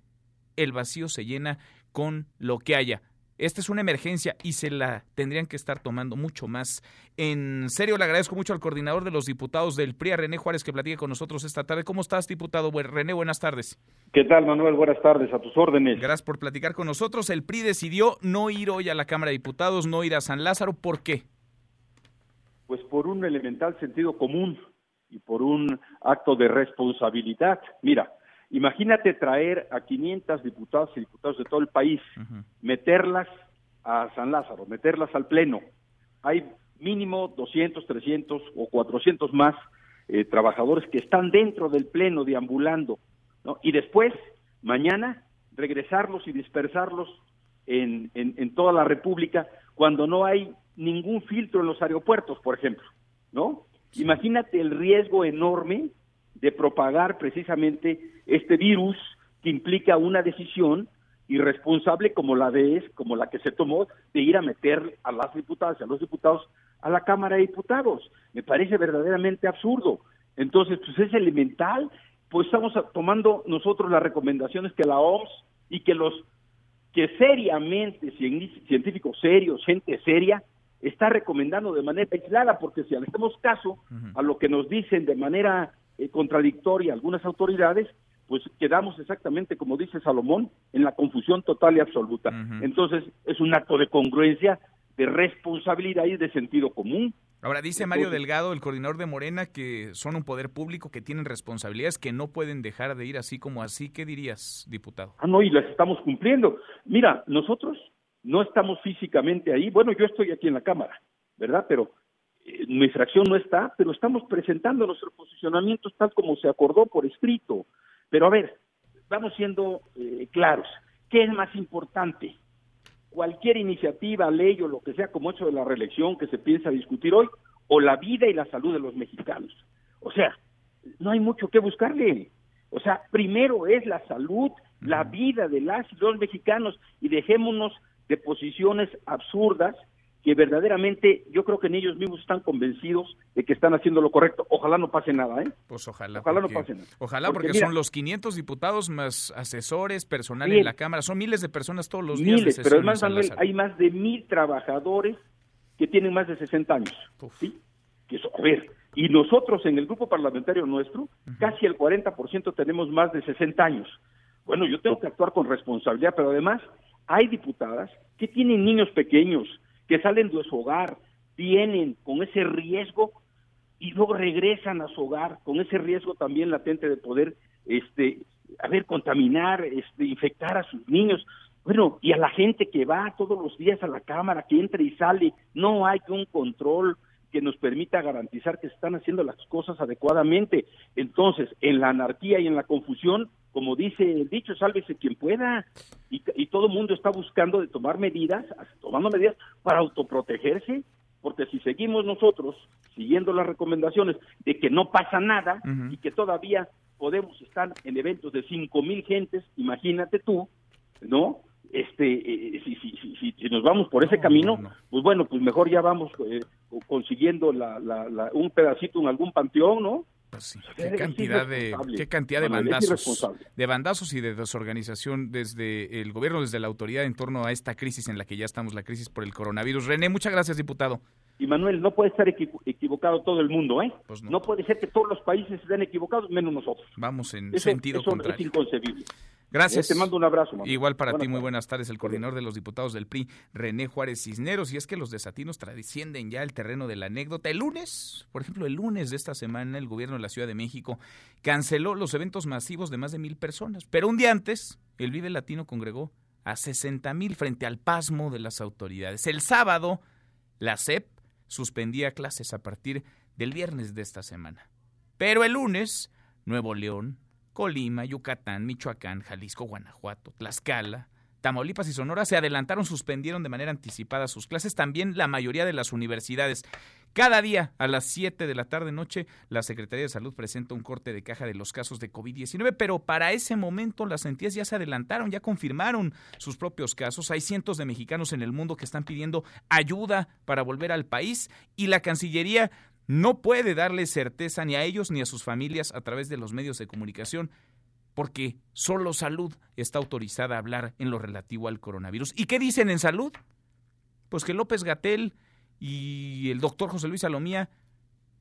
el vacío se llena con lo que haya. Esta es una emergencia y se la tendrían que estar tomando mucho más. En serio, le agradezco mucho al coordinador de los diputados del PRI, René Juárez, que platique con nosotros esta tarde. ¿Cómo estás, diputado? René, buenas tardes. ¿Qué tal, Manuel? Buenas tardes, a tus órdenes. Gracias por platicar con nosotros. El PRI decidió no ir hoy a la Cámara de Diputados, no ir a San Lázaro. ¿Por qué? Pues por un elemental sentido común y por un acto de responsabilidad. Mira, Imagínate traer a 500 diputados y diputados de todo el país, meterlas a San Lázaro, meterlas al Pleno. Hay mínimo 200, 300 o 400 más eh, trabajadores que están dentro del Pleno deambulando, ¿no? Y después, mañana, regresarlos y dispersarlos en, en toda la República cuando no hay ningún filtro en los aeropuertos, por ejemplo, ¿no? Imagínate el riesgo enorme de propagar precisamente este virus que implica una decisión irresponsable como la de como la que se tomó de ir a meter a las diputadas y a los diputados a la Cámara de Diputados. Me parece verdaderamente absurdo. Entonces, pues es elemental, pues estamos tomando nosotros las recomendaciones que la OMS y que los que seriamente, científicos serios, gente seria, está recomendando de manera aislada, porque si hacemos caso a lo que nos dicen de manera eh, contradictoria algunas autoridades, pues quedamos exactamente, como dice Salomón, en la confusión total y absoluta. Entonces, es un acto de congruencia, de responsabilidad y de sentido común. Ahora, dice Mario Delgado, el coordinador de Morena, que son un poder público, que tienen responsabilidades, que no pueden dejar de ir así como así. ¿Qué dirías, diputado? Ah, no, y las estamos cumpliendo. Mira, nosotros no estamos físicamente ahí. Bueno, yo estoy aquí en la Cámara, ¿verdad? Pero nuestra acción no está, pero estamos presentando nuestros posicionamientos tal como se acordó por escrito. Pero a ver, vamos siendo eh, claros. ¿Qué es más importante? Cualquier iniciativa, ley o lo que sea como hecho de la reelección que se piensa discutir hoy, o la vida y la salud de los mexicanos. O sea, no hay mucho que buscarle. O sea, primero es la salud, la vida de las y los mexicanos y dejémonos de posiciones absurdas que verdaderamente yo creo que en ellos mismos están convencidos de que están haciendo lo correcto. Ojalá no pase nada, ¿eh? Pues ojalá. Ojalá no pase nada. Ojalá porque, son los 500 diputados más asesores, personal en la Cámara, son miles de personas todos los días. Miles, pero además hay más de mil trabajadores que tienen más de 60 años. ¿sí? Que eso, a ver, y nosotros en el grupo parlamentario nuestro, casi el 40% tenemos más de 60 años. Bueno, yo tengo que actuar con responsabilidad, pero además hay diputadas que tienen niños pequeños, que salen de su hogar, vienen con ese riesgo y luego regresan a su hogar con ese riesgo también latente de poder este a ver contaminar, este infectar a sus niños. Bueno, y a la gente que va todos los días a la cámara, que entra y sale, no hay un control que nos permita garantizar que se están haciendo las cosas adecuadamente. Entonces, en la anarquía y en la confusión, como dice el dicho, sálvese quien pueda. Y, y todo el mundo está buscando de tomar medidas, tomando medidas para autoprotegerse, porque si seguimos nosotros siguiendo las recomendaciones de que no pasa nada y que todavía podemos estar en eventos de cinco mil gentes, imagínate tú, ¿no? Este, eh, si, si, si, si, nos vamos por ese camino, pues bueno, pues mejor ya vamos eh, consiguiendo la, la, un pedacito en algún panteón, ¿no? Pues qué cantidad de qué cantidad de bandazos, de bandazos y de desorganización desde el gobierno, desde la autoridad en torno a esta crisis en la que ya estamos, la crisis por el coronavirus. René, muchas gracias, diputado. Y Manuel, no puede estar equivocado todo el mundo, ¿eh? Pues no. puede ser que todos los países estén equivocados, menos nosotros. Vamos en sentido eso contrario. Es inconcebible. Gracias. Te mando un abrazo. Igual para ti, muy buenas tardes. El coordinador de los diputados del PRI, René Juárez Cisneros. Y es que los desatinos trascienden ya el terreno de la anécdota. El lunes, por ejemplo, el lunes de esta semana, el gobierno de la Ciudad de México canceló los eventos masivos de más de mil personas. Pero un día antes, el Vive Latino congregó a 60 mil frente al pasmo de las autoridades. El sábado, la CEP suspendía clases a partir del viernes de esta semana. Pero el lunes, Nuevo León, Colima, Yucatán, Michoacán, Jalisco, Guanajuato, Tlaxcala, Tamaulipas y Sonora se adelantaron, suspendieron de manera anticipada sus clases, también la mayoría de las universidades. Cada día a las 7 de la tarde noche la Secretaría de Salud presenta un corte de caja de los casos de COVID-19, pero para ese momento las entidades ya se adelantaron, ya confirmaron sus propios casos. Hay cientos de mexicanos en el mundo que están pidiendo ayuda para volver al país y la Cancillería no puede darle certeza ni a ellos ni a sus familias a través de los medios de comunicación, porque solo salud está autorizada a hablar en lo relativo al coronavirus. ¿Y qué dicen en salud? Pues que López Gatel y el doctor José Luis Salomía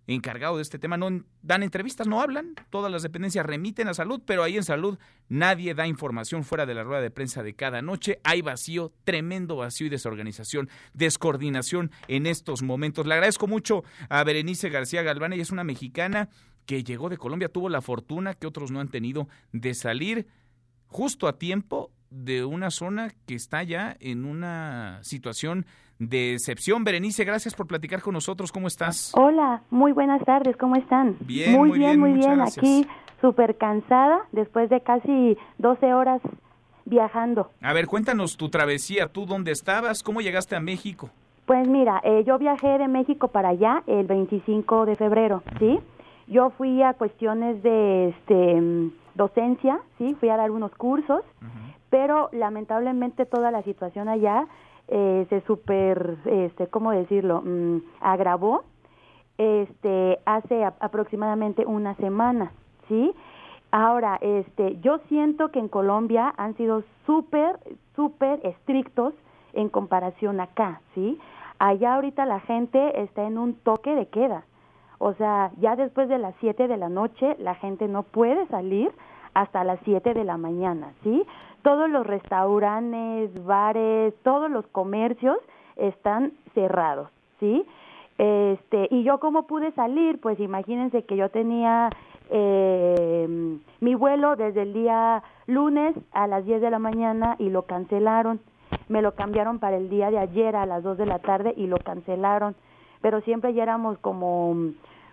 encargado de este tema. No dan entrevistas, no hablan, todas las dependencias remiten a salud, pero ahí en salud nadie da información fuera de la rueda de prensa de cada noche, hay vacío, tremendo vacío y desorganización, descoordinación en estos momentos. Le agradezco mucho a Berenice García Galván, ella es una mexicana que llegó de Colombia, tuvo la fortuna que otros no han tenido de salir justo a tiempo de una zona que está ya en una situación de excepción. Berenice, gracias por platicar con nosotros. ¿Cómo estás? Hola, muy buenas tardes. ¿Cómo están? Bien, muy, bien, muy bien. Aquí súper cansada después de casi 12 horas viajando. A ver, cuéntanos tu travesía. ¿Tú dónde estabas? ¿Cómo llegaste a México? Pues mira, eh, yo viajé de México para allá el 25 de febrero, ¿sí? Yo fui a cuestiones de este, docencia, ¿sí? Fui a dar unos cursos, pero lamentablemente toda la situación allá eh, se super, este, ¿cómo decirlo? Mm, agravó este, hace aproximadamente una semana, ¿sí? Ahora, este, yo siento que en Colombia han sido súper, súper estrictos en comparación acá, ¿sí? Allá ahorita la gente está en un toque de queda. O sea, ya después de las 7 de la noche la gente no puede salir hasta las 7 de la mañana, ¿sí? Todos los restaurantes, bares, todos los comercios están cerrados, ¿sí? Este, y yo cómo pude salir, pues imagínense que yo tenía eh, mi vuelo desde el día lunes a las 10 de la mañana y lo cancelaron. Me lo cambiaron para el día de ayer a las 2 de la tarde y lo cancelaron. Pero siempre ya éramos como,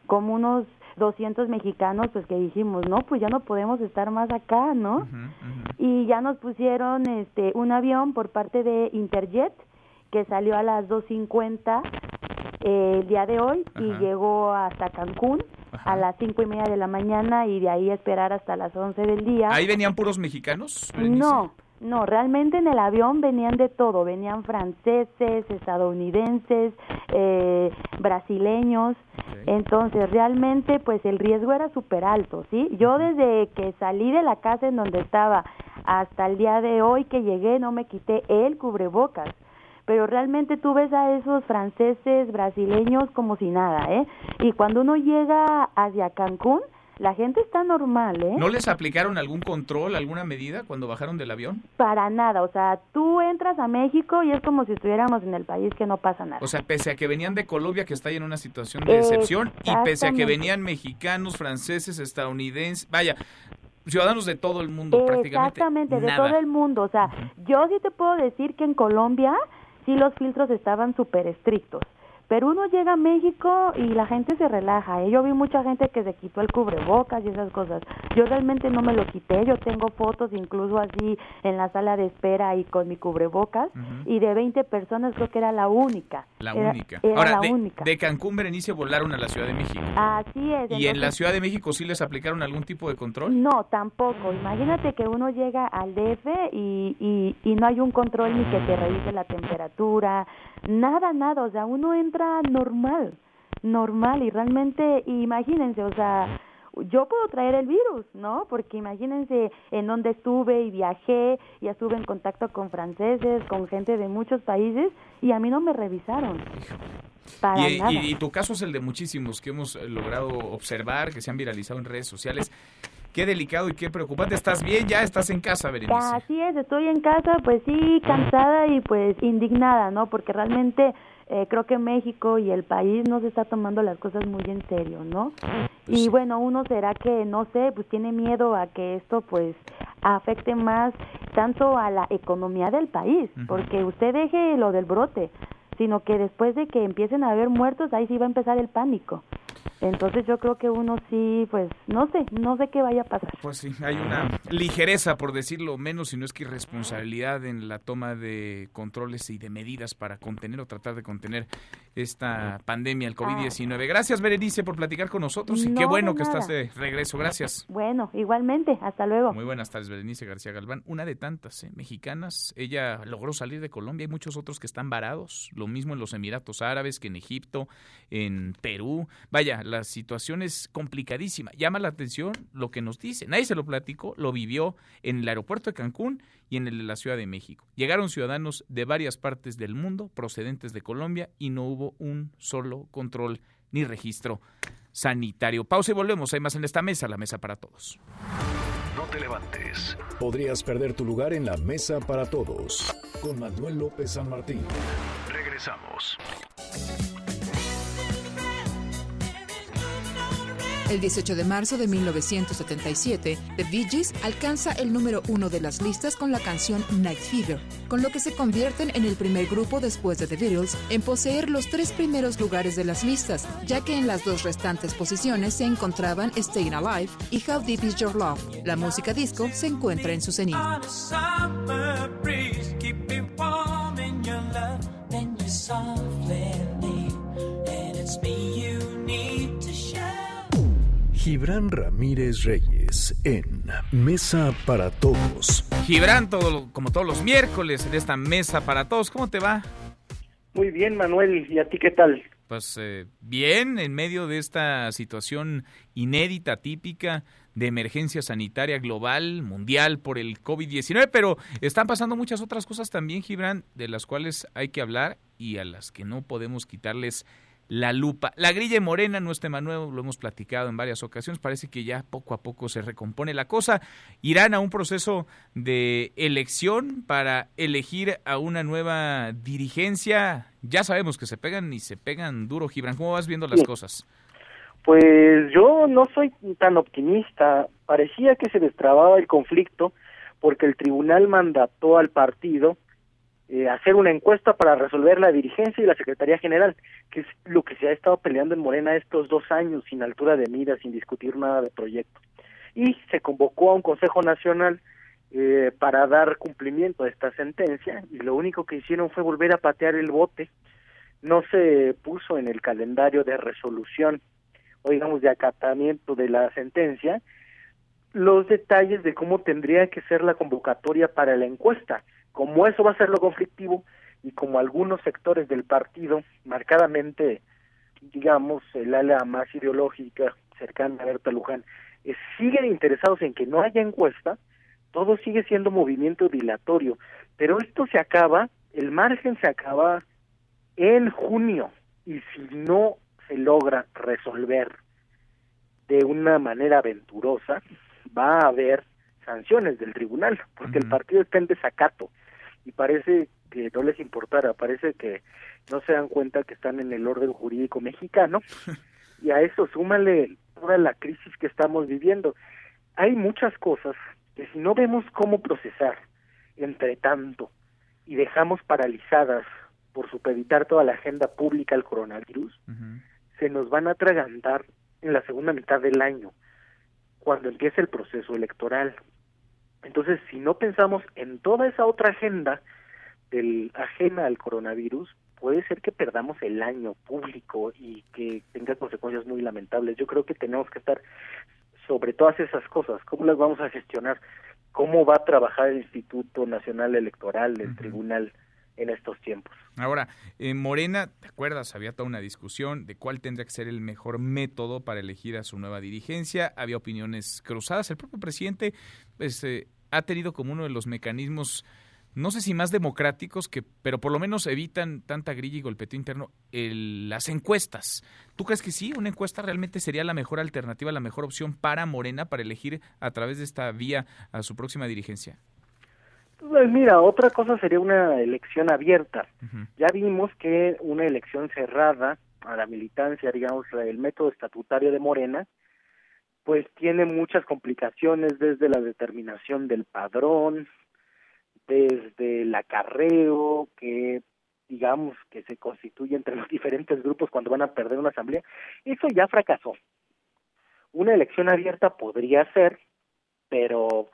como unos 200 mexicanos, pues que dijimos, no, pues ya no podemos estar más acá, ¿no? Y ya nos pusieron este un avión por parte de Interjet que salió a las 2.50 eh, el día de hoy y llegó hasta Cancún a las cinco y media de la mañana y de ahí esperar hasta las 11 del día. ¿Ahí venían puros mexicanos? No, no, realmente en el avión venían de todo, venían franceses, estadounidenses, eh, brasileños, entonces realmente pues el riesgo era súper alto, ¿sí? Yo desde que salí de la casa en donde estaba hasta el día de hoy que llegué no me quité el cubrebocas, pero realmente tú ves a esos franceses, brasileños como si nada, ¿eh? Y cuando uno llega hacia Cancún, la gente está normal, ¿eh? ¿No les aplicaron algún control, alguna medida cuando bajaron del avión? Para nada, o sea, tú entras a México y es como si estuviéramos en el país que no pasa nada. O sea, pese a que venían de Colombia, que está ahí en una situación de excepción, y pese a que venían mexicanos, franceses, estadounidenses, vaya, ciudadanos de todo el mundo prácticamente. Exactamente, de todo el mundo. O sea, yo sí te puedo decir que en Colombia sí los filtros estaban súper estrictos. Pero uno llega a México y la gente se relaja. ¿eh? Yo vi mucha gente que se quitó el cubrebocas y esas cosas. Yo realmente no me lo quité. Yo tengo fotos incluso así en la sala de espera y con mi cubrebocas. Y de 20 personas creo que era la única. La única. Ahora, de, de, Cancún, Berenice, volaron a la Ciudad de México. Así es. ¿Y en la Ciudad de México sí les aplicaron algún tipo de control? No, tampoco. Imagínate que uno llega al DF y, y, y no hay un control ni que te revise la temperatura, nada, nada. O sea, uno entra normal, normal y realmente, imagínense, o sea, yo puedo traer el virus, ¿no? Porque imagínense en dónde estuve y viajé, ya estuve en contacto con franceses, con gente de muchos países y a mí no me revisaron. Para y, nada. y, tu caso es el de muchísimos que hemos logrado observar, que se han viralizado en redes sociales. Qué delicado y qué preocupante. ¿Estás bien? ¿Ya estás en casa, Berenice? Así es, estoy en casa, pues sí, cansada y pues indignada, ¿no? Porque realmente eh, creo que México y el país no se está tomando las cosas muy en serio, ¿no? Pues y bueno, uno será que, no sé, pues tiene miedo a que esto pues afecte más tanto a la economía del país, porque usted deje lo del brote, sino que después de que empiecen a haber muertos, ahí sí va a empezar el pánico. Entonces yo creo que uno sí, pues no sé, no sé qué vaya a pasar. Pues sí, hay una ligereza, por decirlo menos, si no es que irresponsabilidad en la toma de controles y de medidas para contener o tratar de contener esta pandemia, el COVID-19. Gracias, Berenice, por platicar con nosotros y qué No, bueno que estás de regreso. Gracias. Bueno, igualmente, hasta luego. Muy buenas tardes, Berenice García Galván, una de tantas ¿eh? mexicanas. Ella logró salir de Colombia, hay muchos otros que están varados, lo mismo en los Emiratos Árabes que en Egipto, en Perú. Vaya, la situación es complicadísima. Llama la atención lo que nos dice. Nadie se lo platicó, lo vivió en el aeropuerto de Cancún y en el de la Ciudad de México. Llegaron ciudadanos de varias partes del mundo procedentes de Colombia y no hubo un solo control ni registro sanitario. Pausa y volvemos. Hay más en esta mesa, la mesa para todos. No te levantes. Podrías perder tu lugar en la mesa para todos. Con Manuel López San Martín. Regresamos. El 18 de marzo de 1977, The Bee Gees alcanza el número uno de las listas con la canción Night Fever, con lo que se convierten en el primer grupo después de The Beatles en poseer los tres primeros lugares de las listas, ya que en las dos restantes posiciones se encontraban Staying Alive y How Deep Is Your Love. La música disco se encuentra en su cenit. Gibran Ramírez Reyes en Mesa para Todos. Gibran, todo, lo- como todos los miércoles en esta mesa para todos. ¿Cómo te va? Muy bien, Manuel. ¿Y a ti qué tal? Pues eh, bien, en medio de esta situación inédita, típica de emergencia sanitaria global, mundial por el COVID-19, pero están pasando muchas otras cosas también, Gibran, de las cuales hay que hablar y a las que no podemos quitarles la lupa. La grilla morena, no es tema nuevo, lo hemos platicado en varias ocasiones, parece que ya poco a poco se recompone la cosa. Irán a un proceso de elección para elegir a una nueva dirigencia. Ya sabemos que se pegan y se pegan duro, Gibran. ¿Cómo vas viendo las Sí. cosas? Pues yo no soy tan optimista. Parecía que se destrababa el conflicto porque el tribunal mandató al partido eh, hacer una encuesta para resolver la dirigencia y la Secretaría General, que es lo que se ha estado peleando en Morena estos dos años sin altura de mira, sin discutir nada de proyecto. Y se convocó a un Consejo Nacional eh, para dar cumplimiento a esta sentencia y lo único que hicieron fue volver a patear el bote. No se puso en el calendario de resolución o digamos de acatamiento de la sentencia los detalles de cómo tendría que ser la convocatoria para la encuesta. Como eso va a ser lo conflictivo y como algunos sectores del partido, marcadamente, digamos, el ala más ideológica cercana a Berta Luján, eh, siguen interesados en que no haya encuesta, todo sigue siendo movimiento dilatorio. Pero esto se acaba, el margen se acaba en junio y si no se logra resolver de una manera aventurosa, va a haber sanciones del tribunal, porque el partido está en desacato y parece que no les importara, parece que no se dan cuenta que están en el orden jurídico mexicano y a eso súmale toda la crisis que estamos viviendo. Hay muchas cosas que si no vemos cómo procesar entre tanto y dejamos paralizadas por supeditar toda la agenda pública al coronavirus, se nos van a atragantar en la segunda mitad del año, cuando empiece el proceso electoral. Entonces, si no pensamos en toda esa otra agenda del ajena al coronavirus, puede ser que perdamos el año público y que tenga consecuencias muy lamentables. Yo creo que tenemos que estar sobre todas esas cosas, cómo las vamos a gestionar, cómo va a trabajar el Instituto Nacional Electoral, el tribunal en estos tiempos. Ahora, en Morena, ¿te acuerdas? Había toda una discusión de cuál tendría que ser el mejor método para elegir a su nueva dirigencia. Había opiniones cruzadas. El propio presidente pues, eh, ha tenido como uno de los mecanismos no sé si más democráticos, que, pero por lo menos evitan tanta grilla y golpeteo interno, el- las encuestas. ¿Tú crees que sí? ¿Una encuesta realmente sería la mejor alternativa, la mejor opción para Morena para elegir a través de esta vía a su próxima dirigencia? Pues mira, otra cosa sería una elección abierta. Ya vimos que una elección cerrada a la militancia, digamos, el método estatutario de Morena, pues tiene muchas complicaciones desde la determinación del padrón, desde el acarreo, que digamos que se constituye entre los diferentes grupos cuando van a perder una asamblea. Eso ya fracasó. Una elección abierta podría ser, pero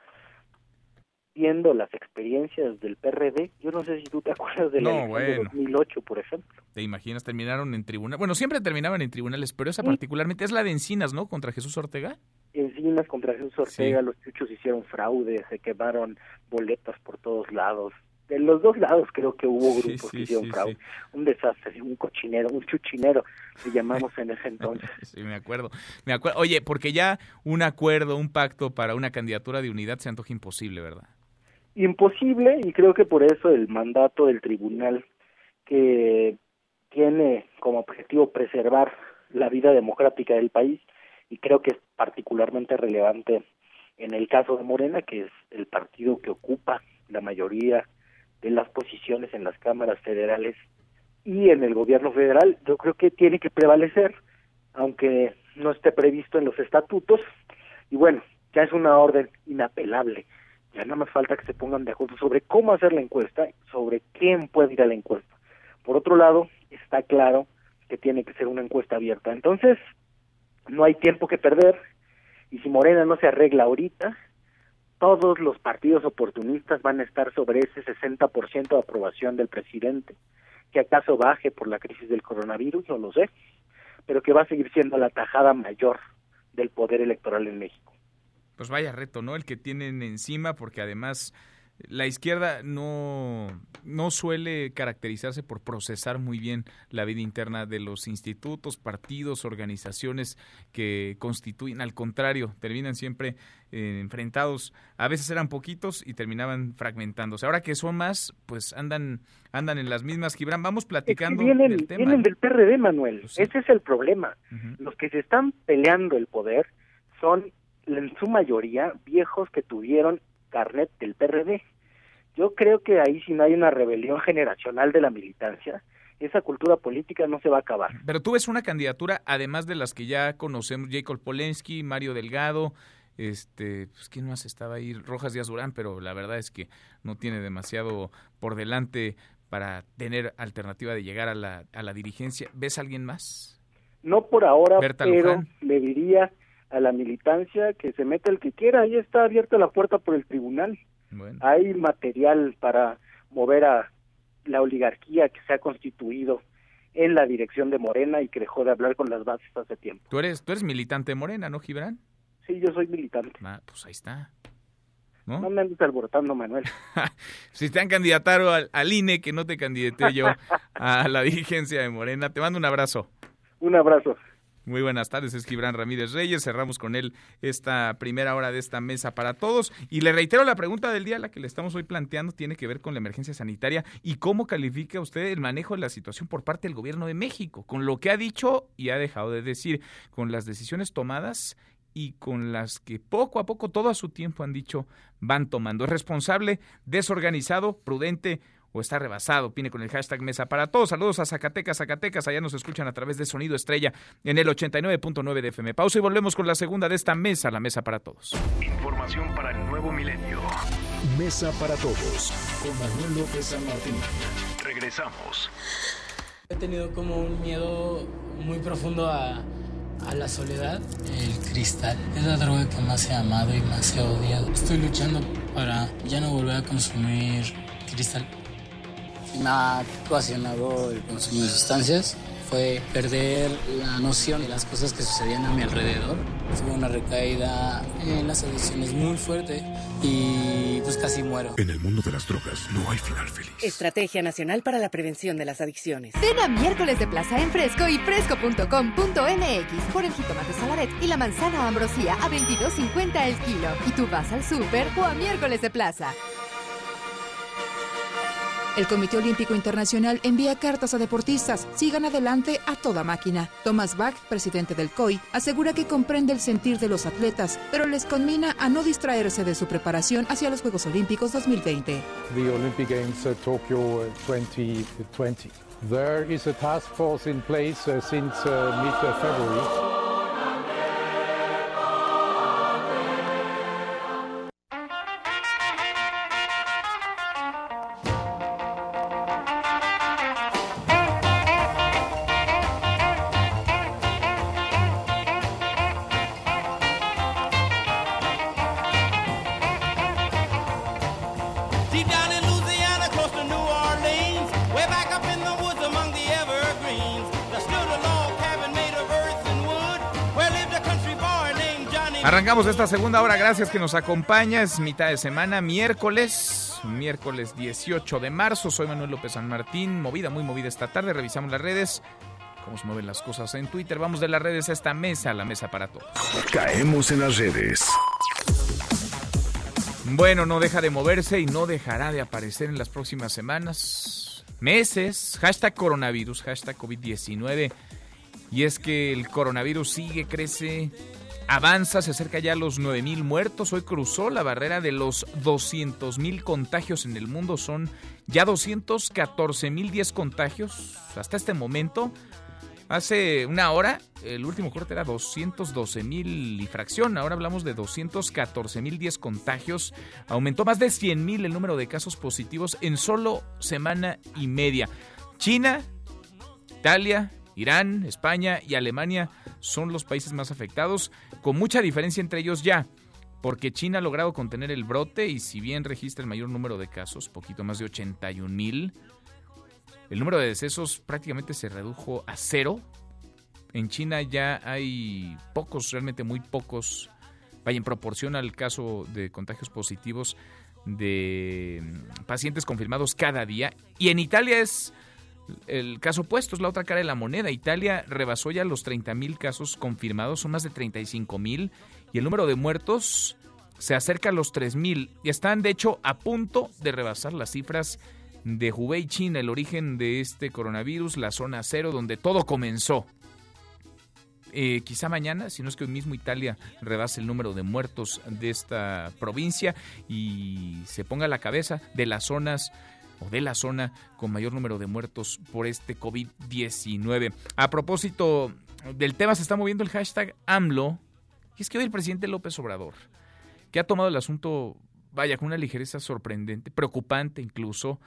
viendo las experiencias del PRD, yo no sé si tú te acuerdas de la No, elección de bueno. 2008, por ejemplo. ¿Te imaginas? Terminaron en tribunal. Bueno, siempre terminaban en tribunales, pero esa particularmente es la de Encinas, ¿no? Contra Jesús Ortega. Encinas contra Jesús Ortega, los chuchos hicieron fraude, se quemaron boletas por todos lados. De los dos lados creo que hubo grupos sí, que hicieron fraude. Un desastre, un cochinero, un chuchinero, le llamamos en ese entonces. Sí, me acuerdo. Me acuerdo. Oye, porque ya un acuerdo, un pacto para una candidatura de unidad se antoja imposible, ¿verdad? Imposible y creo que por eso el mandato del tribunal que tiene como objetivo preservar la vida democrática del país y creo que es particularmente relevante en el caso de Morena que es el partido que ocupa la mayoría de las posiciones en las cámaras federales y en el gobierno federal yo creo que tiene que prevalecer aunque no esté previsto en los estatutos. Y bueno ya es una orden inapelable ya nada más falta que se pongan de acuerdo sobre cómo hacer la encuesta, sobre quién puede ir a la encuesta. Por otro lado, está claro que tiene que ser una encuesta abierta. Entonces, no hay tiempo que perder y si Morena no se arregla ahorita, todos los partidos oportunistas van a estar sobre ese 60% de aprobación del presidente, que acaso baje por la crisis del coronavirus, no lo sé, pero que va a seguir siendo la tajada mayor del poder electoral en México. Pues vaya reto, ¿no? El que tienen encima, porque además la izquierda no, no suele caracterizarse por procesar muy bien la vida interna de los institutos, partidos, organizaciones que constituyen. Al contrario, terminan siempre eh, enfrentados. A veces eran poquitos y terminaban fragmentándose. Ahora que son más, pues andan andan en las mismas. Gibran, vamos Es que platicando vienen, del tema. vienen del PRD, Manuel. Pues sí. Ese es el problema. Los que se están peleando el poder son, en su mayoría, viejos que tuvieron carnet del PRD. Yo creo que ahí, si no hay una rebelión generacional de la militancia, esa cultura política no se va a acabar. Pero tú ves una candidatura, además de las que ya conocemos, Jacob Polensky, Mario Delgado, este, pues quién más estaba ahí, Rojas Díaz Durán, pero la verdad es que no tiene demasiado por delante para tener alternativa de llegar a la, a la dirigencia. ¿Ves a alguien más? No por ahora, Berta pero Luján. le diría a la militancia que se meta el que quiera. Ahí está abierta la puerta por el tribunal. Hay material para mover a la oligarquía que se ha constituido en la dirección de Morena y que dejó de hablar con las bases hace tiempo. Tú eres, tú eres militante de Morena, ¿no, Gibran? Sí, yo soy militante. Ah, pues ahí está. ¿No? me andes alborotando, Manuel. Si te han candidatado al, al INE, que no te candidaté yo a la dirigencia de Morena. Te mando un abrazo. Un abrazo. Muy buenas tardes, es Gibran Ramírez Reyes. Cerramos con él esta primera hora de esta mesa para todos. Y le reitero la pregunta del día, la que le estamos hoy planteando, tiene que ver con la emergencia sanitaria y cómo califica usted el manejo de la situación por parte del gobierno de México, con lo que ha dicho y ha dejado de decir, con las decisiones tomadas y con las que poco a poco, todo a su tiempo han dicho, van tomando. ¿Es responsable, desorganizado, prudente o está rebasado? Opine con el hashtag Mesa para Todos. Saludos a Zacatecas, Zacatecas. Allá nos escuchan a través de Sonido Estrella en el 89.9 de FM. Pausa y volvemos con la segunda de esta mesa, la Mesa para Todos. Información para el nuevo milenio. Mesa para todos con Manuel López San Martín. Regresamos. He tenido como un miedo muy profundo a, a la soledad. El cristal es la droga que más he amado y más he odiado. Estoy luchando para ya no volver a consumir cristal. Me ha ocasionado el consumo de sustancias fue perder la noción de las cosas que sucedían a mi alrededor. Tuve una recaída en las adicciones muy fuerte y pues casi muero. En el mundo de las drogas no hay final feliz. Estrategia Nacional para la Prevención de las Adicciones. Ven a miércoles de plaza en Fresco y fresco.com.mx por el jitomate salaret y la manzana ambrosía a 22.50 el kilo. Y tú vas al súper o a miércoles de plaza. El Comité Olímpico Internacional envía cartas a deportistas. Sigan adelante a toda máquina. Thomas Bach, presidente del COI, asegura que comprende el sentir de los atletas, pero les conmina a no distraerse de su preparación hacia los Juegos Olímpicos 2020. the Olympic Games uh, Tokyo uh, 2020. There is a task force in place uh, since uh, mid-February. Arrancamos esta segunda hora, gracias que nos acompaña, es mitad de semana, miércoles, miércoles 18 de marzo, soy Manuel López San Martín, movida, muy movida esta tarde, revisamos las redes, cómo se mueven las cosas en Twitter, vamos de las redes a esta mesa, la mesa para todos. Caemos en las redes. Bueno, no deja de moverse y no dejará de aparecer en las próximas semanas, meses. Hashtag coronavirus, hashtag COVID-19. Y es que el coronavirus sigue, crece, avanza, se acerca ya a los 9 mil muertos. Hoy cruzó la barrera de los 200 mil contagios en el mundo. Son ya 214 mil 10 contagios hasta este momento. Hace una hora, el último corte era 212 mil y fracción. Ahora hablamos de 214 mil 10 contagios. Aumentó más de 100 mil el número de casos positivos en solo semana y media. China, Italia, Irán, España y Alemania son los países más afectados, con mucha diferencia entre ellos ya. Porque China ha logrado contener el brote y si bien registra el mayor número de casos, poquito más de 81 mil, el número de decesos prácticamente se redujo a cero. En China ya hay pocos, realmente muy pocos, vaya en proporción al caso de contagios positivos de mm, pacientes confirmados cada día. Y en Italia es el caso opuesto, es la otra cara de la moneda. Italia rebasó ya los 30 mil casos confirmados, son más de 35 mil. Y el número de muertos se acerca a los 3 mil. Y están, de hecho, a punto de rebasar las cifras de Hubei, China, el origen de este coronavirus, la zona cero donde todo comenzó. Eh, quizá mañana, si no es que hoy mismo Italia rebase el número de muertos de esta provincia y se ponga a la cabeza de las zonas o de la zona con mayor número de muertos por este COVID-19. A propósito del tema, se está moviendo el hashtag AMLO. Y es que hoy el presidente López Obrador, que ha tomado el asunto, vaya, con una ligereza sorprendente, preocupante incluso,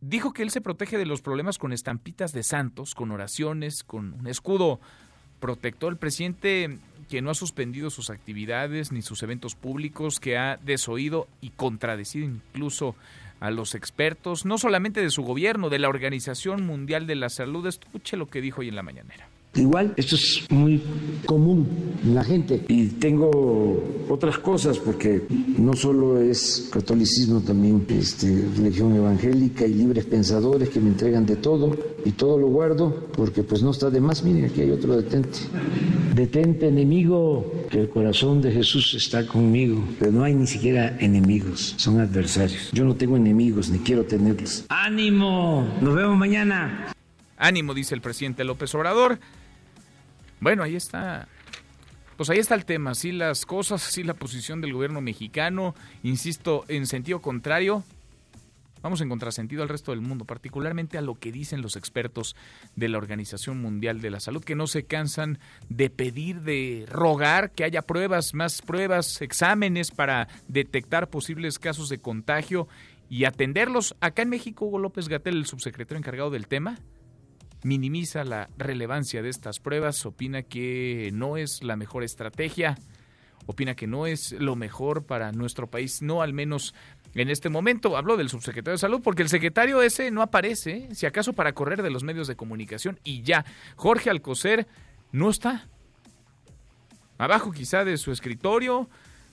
dijo que él se protege de los problemas con estampitas de santos, con oraciones, con un escudo protector. El presidente que no ha suspendido sus actividades ni sus eventos públicos, que ha desoído y contradecido incluso a los expertos, no solamente de su gobierno, de la Organización Mundial de la Salud. Escuche lo que dijo hoy en la mañanera. Igual, esto es muy común en la gente. Y tengo otras cosas, porque no solo es catolicismo, también este, religión evangélica y libres pensadores que me entregan de todo. Y todo lo guardo, porque pues no está de más. Miren, aquí hay otro detente. Detente, enemigo, que el corazón de Jesús está conmigo. Pero no hay ni siquiera enemigos, son adversarios. Yo no tengo enemigos, ni quiero tenerlos. ¡Ánimo! Nos vemos mañana. Ánimo, dice el presidente López Obrador. Bueno, ahí está. Pues ahí está el tema, sí las cosas, sí la posición del gobierno mexicano, insisto, en sentido contrario, vamos en contrasentido al resto del mundo, particularmente a lo que dicen los expertos de la Organización Mundial de la Salud, que no se cansan de pedir, de rogar que haya pruebas, más pruebas, exámenes para detectar posibles casos de contagio y atenderlos. Acá en México, Hugo López Gatel, el subsecretario encargado del tema, minimiza la relevancia de estas pruebas, opina que no es la mejor estrategia, opina que no es lo mejor para nuestro país, no al menos en este momento. Hablo del subsecretario de Salud porque el secretario ese no aparece, si acaso para correr de los medios de comunicación y ya. Jorge Alcocer no está. Abajo quizá de su escritorio,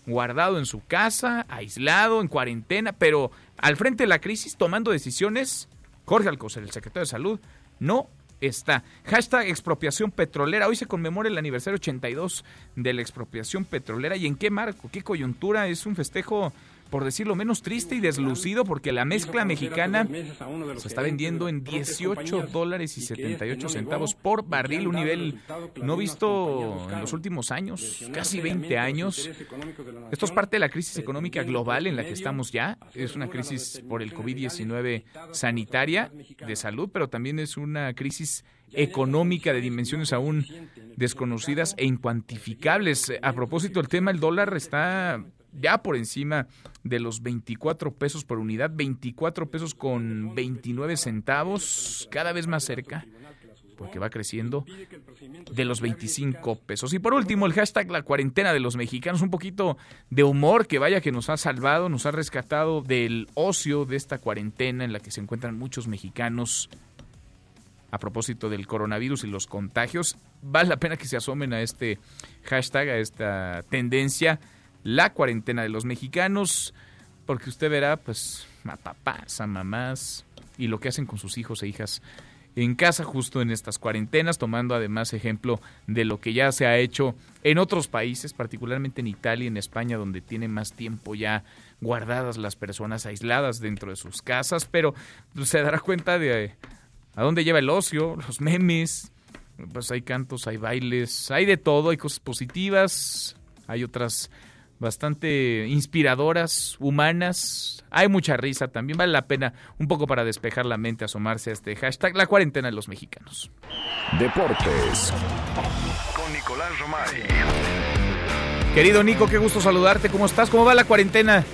guardado en su casa, aislado, en cuarentena, pero al frente de la crisis tomando decisiones, Jorge Alcocer, el secretario de Salud, no está. Hashtag expropiación petrolera. Hoy se conmemora el aniversario 82 de la expropiación petrolera. ¿Y en qué marco? ¿Qué coyuntura? Es un festejo por decirlo menos, triste y deslucido porque la mezcla mexicana se está vendiendo en 18 dólares y 78 centavos por barril, un nivel no visto en los últimos años, casi 20 años. Esto es parte de la crisis económica global en la que estamos ya. Es una crisis por el COVID-19 sanitaria de salud, pero también es una crisis económica de dimensiones aún desconocidas e incuantificables. A propósito del tema, el dólar está ya por encima de los 24 pesos por unidad, 24 pesos con 29 centavos, cada vez más cerca, porque va creciendo, de los 25 pesos. Y por último, el hashtag la cuarentena de los mexicanos, un poquito de humor que vaya que nos ha salvado, nos ha rescatado del ocio de esta cuarentena en la que se encuentran muchos mexicanos a propósito del coronavirus y los contagios. Vale la pena que se asomen a este hashtag, a esta tendencia, la cuarentena de los mexicanos, porque usted verá, pues, a papás, a mamás y lo que hacen con sus hijos e hijas en casa justo en estas cuarentenas, tomando además ejemplo de lo que ya se ha hecho en otros países, particularmente en Italia y en España, donde tiene más tiempo ya guardadas las personas aisladas dentro de sus casas, pero se dará cuenta de a dónde lleva el ocio, los memes, pues hay cantos, hay bailes, hay de todo, hay cosas positivas, hay otras bastante inspiradoras, humanas, hay mucha risa, también vale la pena un poco para despejar la mente, asomarse a este hashtag, la cuarentena de los mexicanos. Deportes. Con Nicolás Romay. Querido Nico, qué gusto saludarte, ¿cómo estás? ¿Cómo va la cuarentena?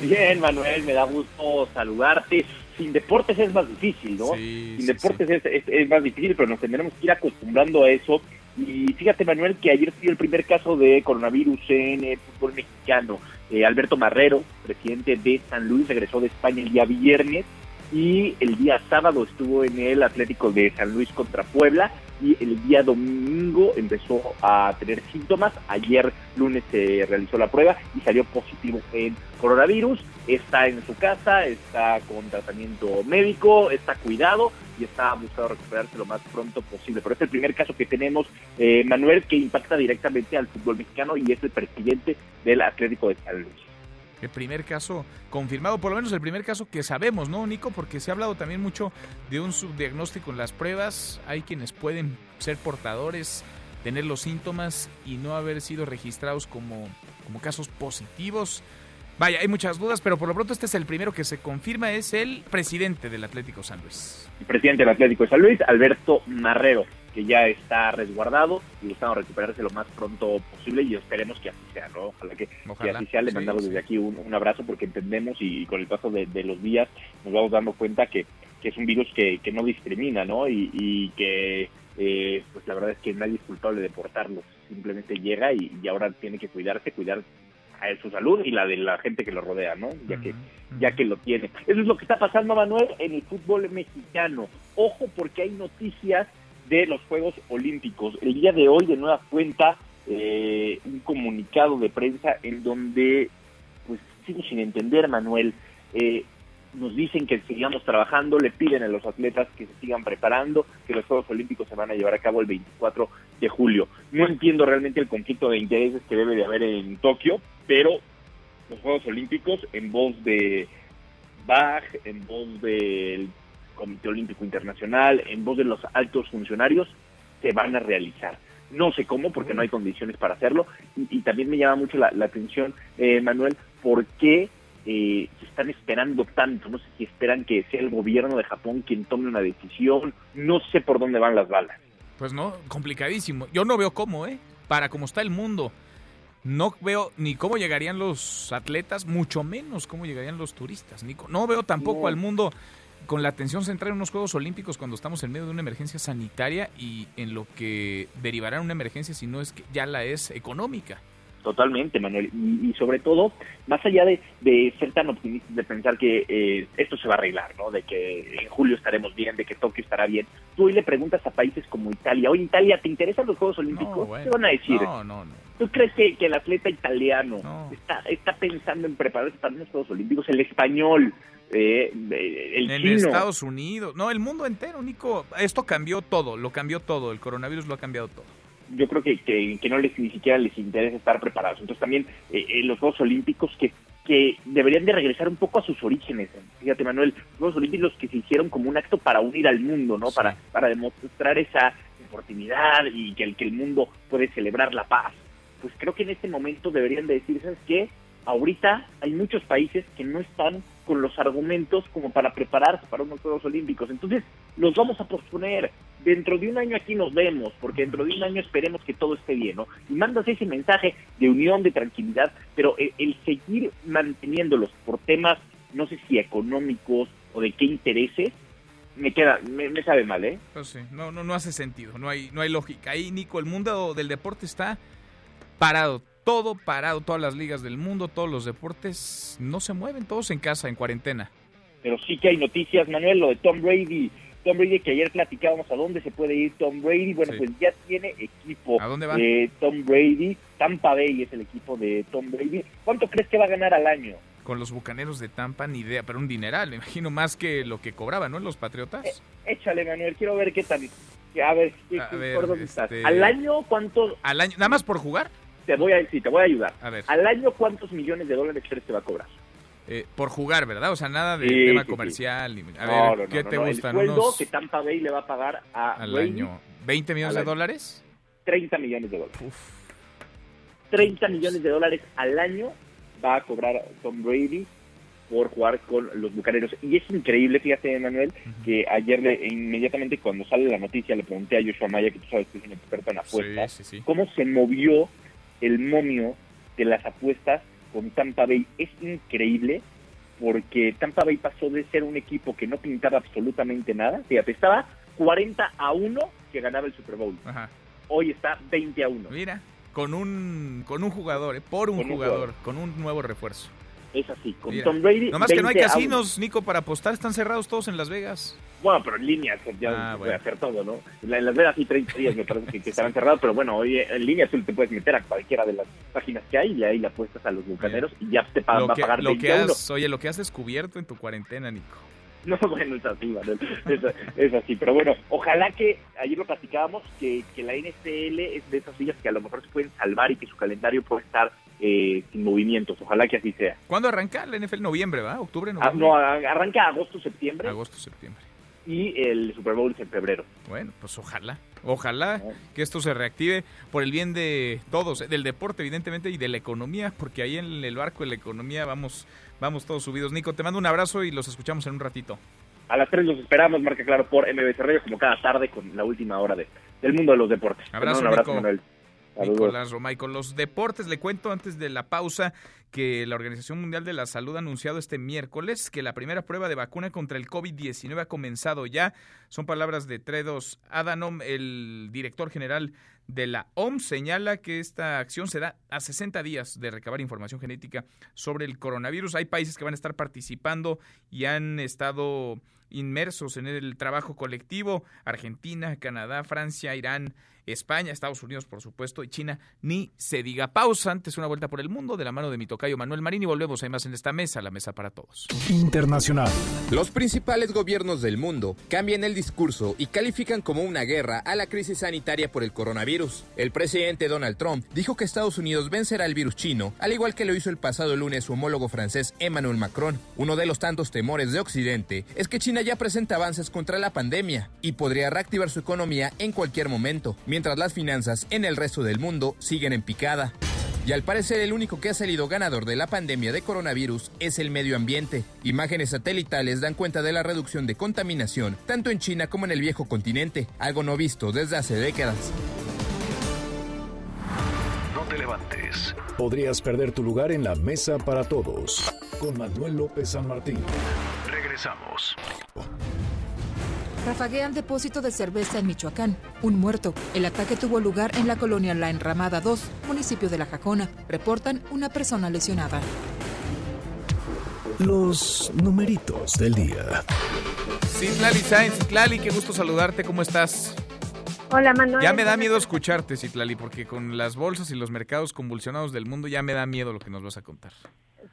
Bien, Manuel, me da gusto saludarte sin deportes es más difícil, ¿no? sin deportes Es, es, más difícil, pero nos tendremos que ir acostumbrando a eso. Y fíjate, Manuel, que ayer fue el primer caso de coronavirus en el fútbol mexicano. Eh, Alberto Marrero, presidente de San Luis, regresó de España el día viernes y el día sábado estuvo en el Atlético de San Luis contra Puebla y el día domingo empezó a tener síntomas. Ayer lunes se realizó la prueba y salió positivo en coronavirus. Está en su casa, está con tratamiento médico, está cuidado y está buscando recuperarse lo más pronto posible. Pero es el primer caso que tenemos, eh, Manuel, que impacta directamente al fútbol mexicano y es el presidente del Atlético de San Luis el primer caso confirmado, por lo menos el primer caso que sabemos, ¿no, Nico? Porque se ha hablado también mucho de un subdiagnóstico en las pruebas. Hay quienes pueden ser portadores, tener los síntomas y no haber sido registrados como, como casos positivos. Vaya, hay muchas dudas, pero por lo pronto este es el primero que se confirma, es el presidente del Atlético San Luis. El presidente del Atlético de San Luis, Alberto Marrero que ya está resguardado y buscando recuperarse lo más pronto posible y esperemos que así sea, ¿no? Ojalá que, así sea. Le mandamos desde aquí un, abrazo porque entendemos y, con el paso de, los días nos vamos dando cuenta que, es un virus que, no discrimina, ¿no? Y, que, eh, pues la verdad es que nadie es culpable de portarlo. Simplemente llega y, ahora tiene que cuidarse, cuidar a su salud y la de la gente que lo rodea, ¿no? Ya que ya que lo tiene. Eso es lo que está pasando, Manuel, en el fútbol mexicano. Ojo porque hay noticias de los Juegos Olímpicos. El día de hoy, de nueva cuenta, eh, un comunicado de prensa en donde, pues sigo sin entender, Manuel, eh, nos dicen que sigamos trabajando, le piden a los atletas que se sigan preparando, que los Juegos Olímpicos se van a llevar a cabo el 24 de julio. No entiendo realmente el conflicto de intereses que debe de haber en Tokio, pero los Juegos Olímpicos, en voz de Bach, en voz del Comité Olímpico Internacional, en voz de los altos funcionarios, se van a realizar. No sé cómo, porque no hay condiciones para hacerlo. Y, también me llama mucho la, atención, eh, Manuel, por qué eh, se están esperando tanto. No sé si esperan que sea el gobierno de Japón quien tome una decisión. No sé por dónde van las balas. Pues no, complicadísimo. Yo no veo cómo, ¿eh? Para cómo está el mundo. No veo ni cómo llegarían los atletas, mucho menos cómo llegarían los turistas. Nico. No veo tampoco al mundo con la atención central en unos Juegos Olímpicos cuando estamos en medio de una emergencia sanitaria y en lo que derivará en una emergencia si no es que ya la es económica. Totalmente, Manuel. Y, sobre todo, más allá de, ser tan optimistas, de pensar que eh, esto se va a arreglar, ¿no? De que en julio estaremos bien, de que Tokio estará bien. Tú hoy le preguntas a países como Italia, oye, Italia, ¿te interesan los Juegos Olímpicos? ¿Qué van a decir? No, no, no. ¿Tú crees que, el atleta italiano está, está pensando en prepararse para los Juegos Olímpicos? El español, eh, el en Estados Unidos, no, el mundo entero, Nico. Esto cambió todo, lo cambió todo. El coronavirus lo ha cambiado todo yo creo que, que, no les ni siquiera les interesa estar preparados. Entonces también eh, en los Juegos Olímpicos, que que deberían de regresar un poco a sus orígenes. Fíjate, Manuel, los Juegos Olímpicos que se hicieron como un acto para unir al mundo, ¿no? Para, para demostrar esa deportividad y que el, que el mundo puede celebrar la paz. Pues creo que en este momento deberían de decir, ¿sabes qué? Ahorita hay muchos países que no están con los argumentos como para prepararse para unos Juegos Olímpicos. Entonces, los vamos a posponer. Dentro de un año aquí nos vemos, porque dentro de un año esperemos que todo esté bien, ¿no? Y mandas ese mensaje de unión, de tranquilidad, pero el, seguir manteniéndolos por temas, no sé si económicos o de qué intereses, me queda, me, me sabe mal, ¿eh? No sé, no, no, no hace sentido, no hay, no hay lógica. Ahí, Nico, el mundo del deporte está parado, todo parado, todas las ligas del mundo, todos los deportes no se mueven, todos en casa, en cuarentena. Pero sí que hay noticias, Manuel, lo de Tom Brady. Tom Brady, que ayer platicábamos a dónde se puede ir Tom Brady. Bueno, Sí. pues ya tiene equipo. ¿A dónde va? De Tom Brady. Tampa Bay es el equipo de Tom Brady. ¿Cuánto crees que va a ganar al año? Con los bucaneros de Tampa, ni idea, pero un dineral, me imagino más que lo que cobraban, ¿no? Los Patriotas. Échale, Manuel, quiero ver qué tan... A ver, ¿qué- A qué- ver, por dónde estás? este- ¿Al año cuánto? Al año, nada más por jugar. Te voy a, sí, te voy a ayudar. A ver. ¿Al año cuántos millones de dólares crees que va a cobrar? Eh, por jugar, ¿verdad? O sea, nada de Sí, tema sí, sí. comercial. ni- A No, ver, no, ¿qué no, te no. gustan? El sueldo ¿Unos que Tampa Bay le va a pagar a al año? ¿20 millones de año. dólares? 30 millones de dólares. 30 millones de dólares al año va a cobrar Tom Brady por jugar con los bucaneros. Y es increíble, fíjate, Manuel, que ayer le- inmediatamente cuando sale la noticia le pregunté a Joshua Maya, que tú sabes que es un experto en apuestas, Sí, sí, sí. cómo se movió el momio de las apuestas con Tampa Bay. Es increíble porque Tampa Bay pasó de ser un equipo que no pintaba absolutamente nada, fíjate, estaba 40 a 1 que ganaba el Super Bowl. Ajá. Hoy está 20 a 1. Mira, con un, con un jugador, eh, por un Con un jugador, jugador. con un nuevo refuerzo. Es así, con Mira. Tom Brady. Nomás que no hay 20 a uno. casinos, Nico, para apostar, están cerrados todos en Las Vegas. Bueno, pero en línea ya Ah, se puede bueno. hacer todo, ¿no? En la- en Las Vegas sí 30 días me parece que, que estarán cerrados, pero bueno, hoy en línea tú te puedes meter a cualquiera de las páginas que hay y ahí le apuestas a los bucaneros y ya te pa- lo va a pagar lo 20 que has, oye, lo que has descubierto en tu cuarentena, Nico. No, bueno, es así, Manuel. Es, es así. Pero bueno, ojalá que, ayer lo platicábamos, que, que la NFL es de esas ligas que a lo mejor se pueden salvar y que su calendario puede estar eh, sin movimientos. Ojalá que así sea. ¿Cuándo arranca la NFL? Noviembre, ¿va? ¿Octubre, Ah, noviembre? no, arranca agosto, septiembre Agosto, septiembre. y el Super Bowl es en febrero. Bueno, pues ojalá, ojalá que esto se reactive por el bien de todos, eh, del deporte evidentemente y de la economía, porque ahí en el barco de la economía vamos, vamos todos subidos. Nico, te mando un abrazo y los escuchamos en un ratito. A las 3 los esperamos, marca claro, por MBC Radio, como cada tarde con la última hora de, del mundo de los deportes. Te Abrazo, un abrazo, Nico. Manuel. Nicolás Romay. Con los deportes, le cuento antes de la pausa que la Organización Mundial de la Salud ha anunciado este miércoles que la primera prueba de vacuna contra el COVID-19 ha comenzado ya. Son palabras de Tredos Adhanom, el director general de la OMS, señala que esta acción se da a 60 días de recabar información genética sobre el coronavirus. Hay países que van a estar participando y han estado inmersos en el trabajo colectivo. Argentina, Canadá, Francia, Irán, España, Estados Unidos, por supuesto, y China, ni se diga. Pausa antes una vuelta por el mundo de la mano de mi tocayo Manuel Marín y volvemos más en esta mesa, la mesa para todos. Internacional. Los principales gobiernos del mundo cambian el discurso y califican como una guerra a la crisis sanitaria por el coronavirus. El presidente Donald Trump dijo que Estados Unidos vencerá el virus chino, al igual que lo hizo el pasado lunes su homólogo francés Emmanuel Macron. Uno de los tantos temores de Occidente es que China ya presenta avances contra la pandemia y podría reactivar su economía en cualquier momento, mientras las finanzas en el resto del mundo siguen en picada. Y al parecer el único que ha salido ganador de la pandemia de coronavirus es el medio ambiente. Imágenes satelitales dan cuenta de la reducción de contaminación tanto en China como en el viejo continente, algo no visto desde hace décadas. No te levantes. Podrías perder tu lugar en la mesa para todos. Con Manuel López San Martín. Regresamos. Rafaguean depósito de cerveza en Michoacán. Un muerto. El ataque tuvo lugar en la colonia La Enramada 2, municipio de La Jacona. Reportan una persona lesionada. Los numeritos del día. Citlali Sainz, Citlali, qué gusto saludarte, ¿cómo estás? Hola Manuel. Ya me da miedo escucharte, Citlali, porque con las bolsas y los mercados convulsionados del mundo ya me da miedo lo que nos vas a contar.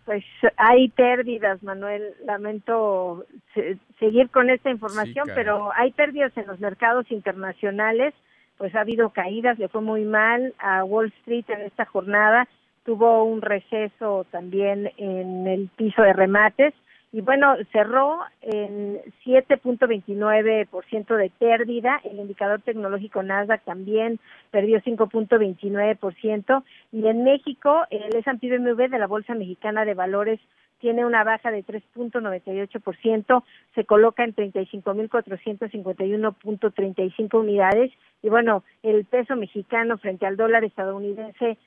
Pues hay pérdidas, Manuel. Lamento se- seguir con esta información, Sí, pero hay pérdidas en los mercados internacionales. Pues ha habido caídas, le fue muy mal a Wall Street en esta jornada. tuvo un receso también en el piso de remates y bueno, cerró en 7.29% de pérdida, el indicador tecnológico Nasdaq también perdió 5.29% y en México el S&P BMW de la Bolsa Mexicana de Valores tiene una baja de 3.98%, se coloca en 35.451.35 unidades. Y bueno, el peso mexicano frente al dólar estadounidense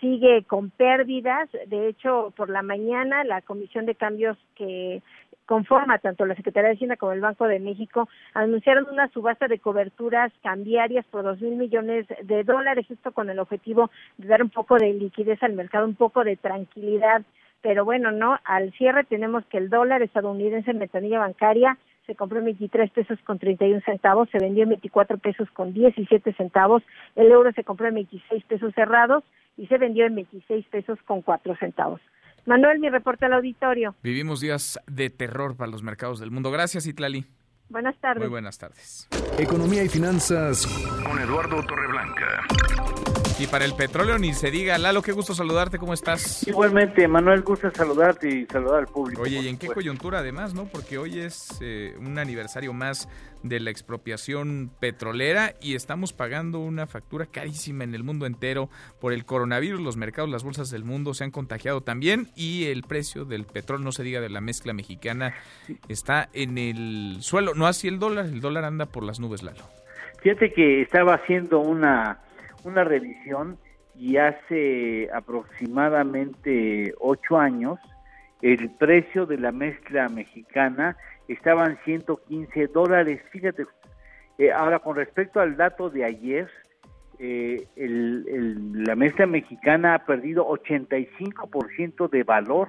sigue con pérdidas. De hecho, por la mañana la Comisión de Cambios que conforma tanto la Secretaría de Hacienda como el Banco de México anunciaron una subasta de coberturas cambiarias por dos mil millones de dólares, esto con el objetivo de dar un poco de liquidez al mercado, un poco de tranquilidad. Pero bueno, no, al cierre tenemos que el dólar estadounidense en ventanilla bancaria se compró en 23 pesos con 31 centavos, se vendió en 24 pesos con 17 centavos, el euro se compró en 26 pesos cerrados y se vendió en 26 pesos con 4 centavos. Manuel, mi reporte al auditorio. Vivimos días de terror para los mercados del mundo. Gracias, Itlali. Buenas tardes. Muy buenas tardes. Economía y finanzas con Eduardo Torreblanca. Y para el petróleo ni se diga, Lalo, qué gusto saludarte, ¿cómo estás? Igualmente, Manuel, gusto saludarte y saludar al público. Oye, ¿y en qué coyuntura además, no? Porque hoy es eh, un aniversario más de la expropiación petrolera y estamos pagando una factura carísima en el mundo entero por el coronavirus. Los mercados, las bolsas del mundo se han contagiado también y el precio del petróleo, no se diga de la mezcla mexicana, está en el suelo. No así el dólar, el dólar anda por las nubes, Lalo. Fíjate que estaba haciendo una una revisión y hace aproximadamente ocho años el precio de la mezcla mexicana estaba en 115 dólares. Fíjate, eh, ahora con respecto al dato de ayer, eh, el, la mezcla mexicana ha perdido 85% de valor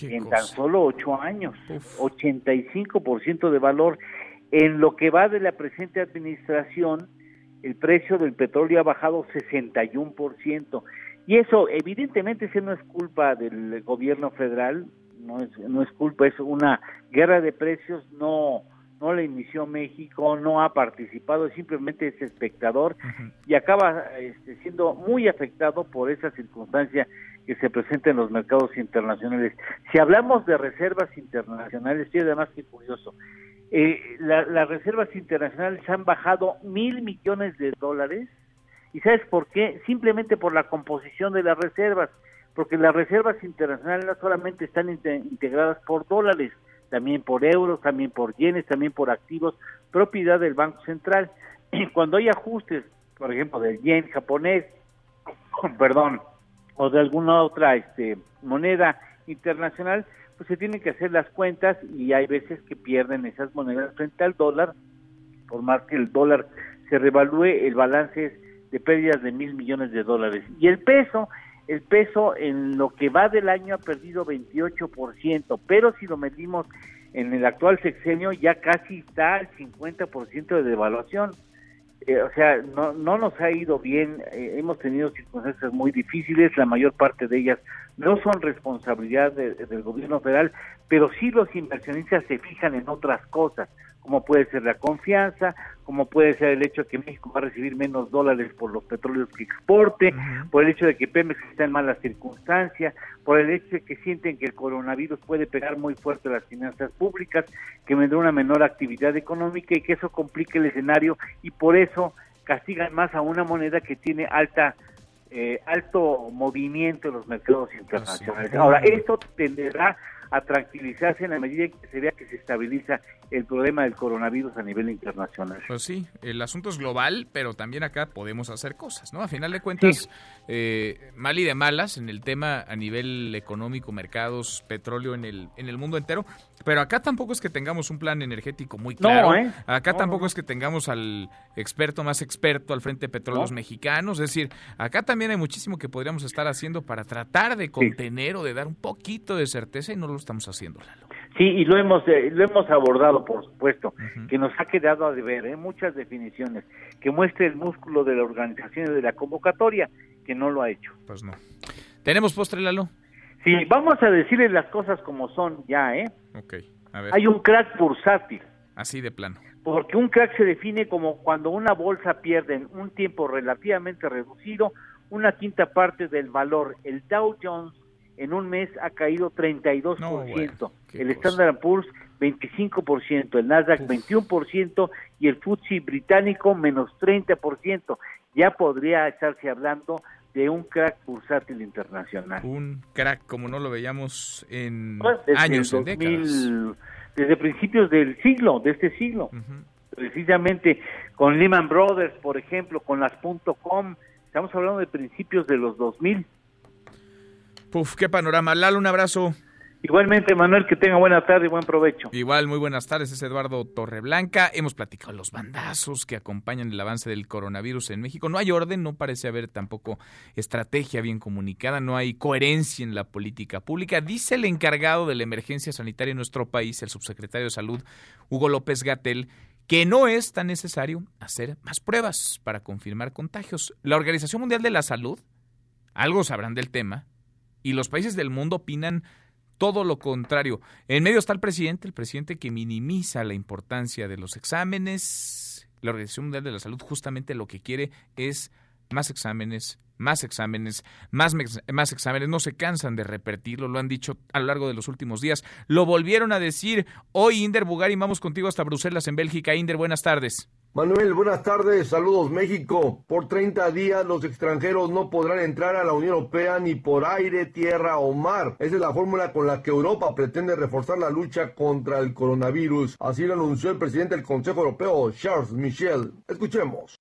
en tan solo ocho años. 85% de valor. En lo que va de la presente administración, el precio del petróleo ha bajado 61%. Y eso, evidentemente, ese no es culpa del gobierno federal, no es, no es culpa, es una guerra de precios, no, no la inició México, no ha participado, simplemente es espectador y acaba este, siendo muy afectado por esa circunstancia que se presenta en los mercados internacionales. Si hablamos de reservas internacionales, y además que curioso, eh, las reservas internacionales han bajado mil millones de dólares. ¿Y sabes por qué? Simplemente por la composición de las reservas, porque las reservas internacionales no solamente están integradas por dólares, también por euros, también por yenes, también por activos, propiedad del Banco Central. Cuando hay ajustes, por ejemplo, del yen japonés, perdón, o de alguna otra este, moneda internacional, pues se tienen que hacer las cuentas y hay veces que pierden esas monedas frente al dólar, por más que el dólar se revalúe, el balance es de pérdidas de mil millones de dólares. Y el peso, el peso en lo que va del año ha perdido 28%, pero si lo medimos en el actual sexenio ya casi está al 50% de devaluación. Eh, o sea, no, no nos ha ido bien, eh, hemos tenido circunstancias muy difíciles, la mayor parte de ellas no son responsabilidad del gobierno federal, pero sí los inversionistas se fijan en otras cosas, como puede ser la confianza, como puede ser el hecho de que México va a recibir menos dólares por los petróleos que exporte, por el hecho de que Pemex está en malas circunstancias, por el hecho de que sienten que el coronavirus puede pegar muy fuerte a las finanzas públicas, que vendrá una menor actividad económica y que eso complique el escenario y por eso castigan más a una moneda que tiene alta eh, alto movimiento en los mercados internacionales. Ahora, esto tenderá a tranquilizarse en la medida que se vea que se estabiliza el problema del coronavirus a nivel internacional. Pues sí, el asunto es global, pero también acá podemos hacer cosas, ¿no? A final de cuentas, eh, mal y de malas en el tema a nivel económico, mercados, petróleo en el, en el mundo entero, pero acá tampoco es que tengamos un plan energético muy claro. ¿eh? Acá tampoco es que tengamos al experto más experto al frente de petróleos mexicanos. Es decir, acá también hay muchísimo que podríamos estar haciendo para tratar de contener o de dar un poquito de certeza y no lo estamos haciendo, Lalo. Sí, y lo hemos eh, lo hemos abordado, por supuesto, que nos ha quedado a deber ¿eh? muchas definiciones, que muestre el músculo de la organización y de la convocatoria, que no lo ha hecho. Pues no. ¿Tenemos postre, Lalo? Sí, vamos a decirle las cosas como son ya, ¿eh? Ok, a ver. Hay un crack bursátil. Así de plano. Porque un crack se define como cuando una bolsa pierde en un tiempo relativamente reducido una quinta parte del valor. El Dow Jones en un mes ha caído 32%, el Standard Poor's 25%, el Nasdaq 21% y el FTSE británico menos 30%. Ya podría estarse hablando de un crack bursátil internacional. Un crack como no lo veíamos en Pues, desde años, en décadas. 2000, desde principios del siglo, de este siglo. Precisamente con Lehman Brothers, por ejemplo, con las .com, estamos hablando de principios de los 2000. Puf, qué panorama. Lalo, un abrazo. Igualmente, Manuel, que tenga buena tarde y buen provecho. Igual, muy buenas tardes, es Eduardo Torreblanca. Hemos platicado los bandazos que acompañan el avance del coronavirus en México. No hay orden, no parece haber tampoco estrategia bien comunicada, no hay coherencia en la política pública. Dice el encargado de la emergencia sanitaria en nuestro país, el subsecretario de Salud, Hugo López Gatel, que no es tan necesario hacer más pruebas para confirmar contagios. La Organización Mundial de la Salud, algo sabrán del tema, y los países del mundo opinan todo lo contrario. En medio está el presidente, el presidente que minimiza la importancia de los exámenes. La Organización Mundial de la Salud justamente lo que quiere es más exámenes, más exámenes, más, exámenes. No se cansan de repetirlo, lo han dicho a lo largo de los últimos días. Lo volvieron a decir hoy, Inder Bugari. Vamos contigo hasta Bruselas, en Bélgica. Inder, buenas tardes. Manuel, buenas tardes, saludos México. Por 30 días los extranjeros no podrán entrar a la Unión Europea ni por aire, tierra o mar. Esa es la fórmula con la que Europa pretende reforzar la lucha contra el coronavirus. Así lo anunció el presidente del Consejo Europeo, Charles Michel. Escuchemos.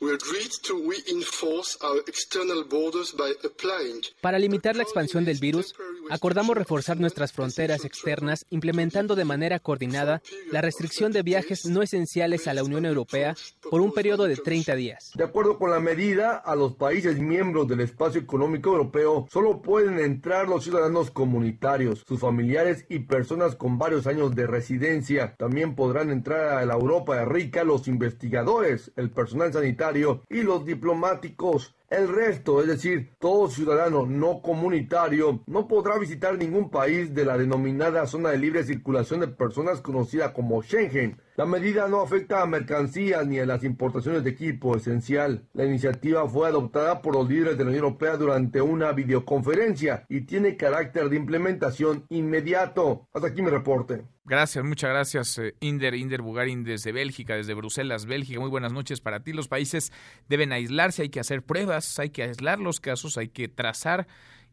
We agreed to reinforce our external borders by applying Para limitar la expansión del virus, acordamos reforzar nuestras fronteras externas implementando de manera coordinada la restricción de viajes no esenciales a la Unión Europea por un periodo de 30 días. De acuerdo con la medida, a los países miembros del espacio económico europeo solo pueden entrar los ciudadanos comunitarios, sus familiares y personas con varios años de residencia. También podrán entrar a la Europa rica los investigadores, el personal sanitario y los diplomáticos. El resto, es decir, todo ciudadano no comunitario, no podrá visitar ningún país de la denominada zona de libre circulación de personas conocida como Schengen. La medida no afecta a mercancías ni a las importaciones de equipo esencial. La iniciativa fue adoptada por los líderes de la Unión Europea durante una videoconferencia y tiene carácter de implementación inmediato. Hasta aquí mi reporte. Gracias, muchas gracias, eh, Inder, Inder Bugarin desde Bélgica, desde Bruselas, Bélgica. Muy buenas noches para ti. Los países deben aislarse, hay que hacer pruebas, hay que aislar los casos, hay que trazar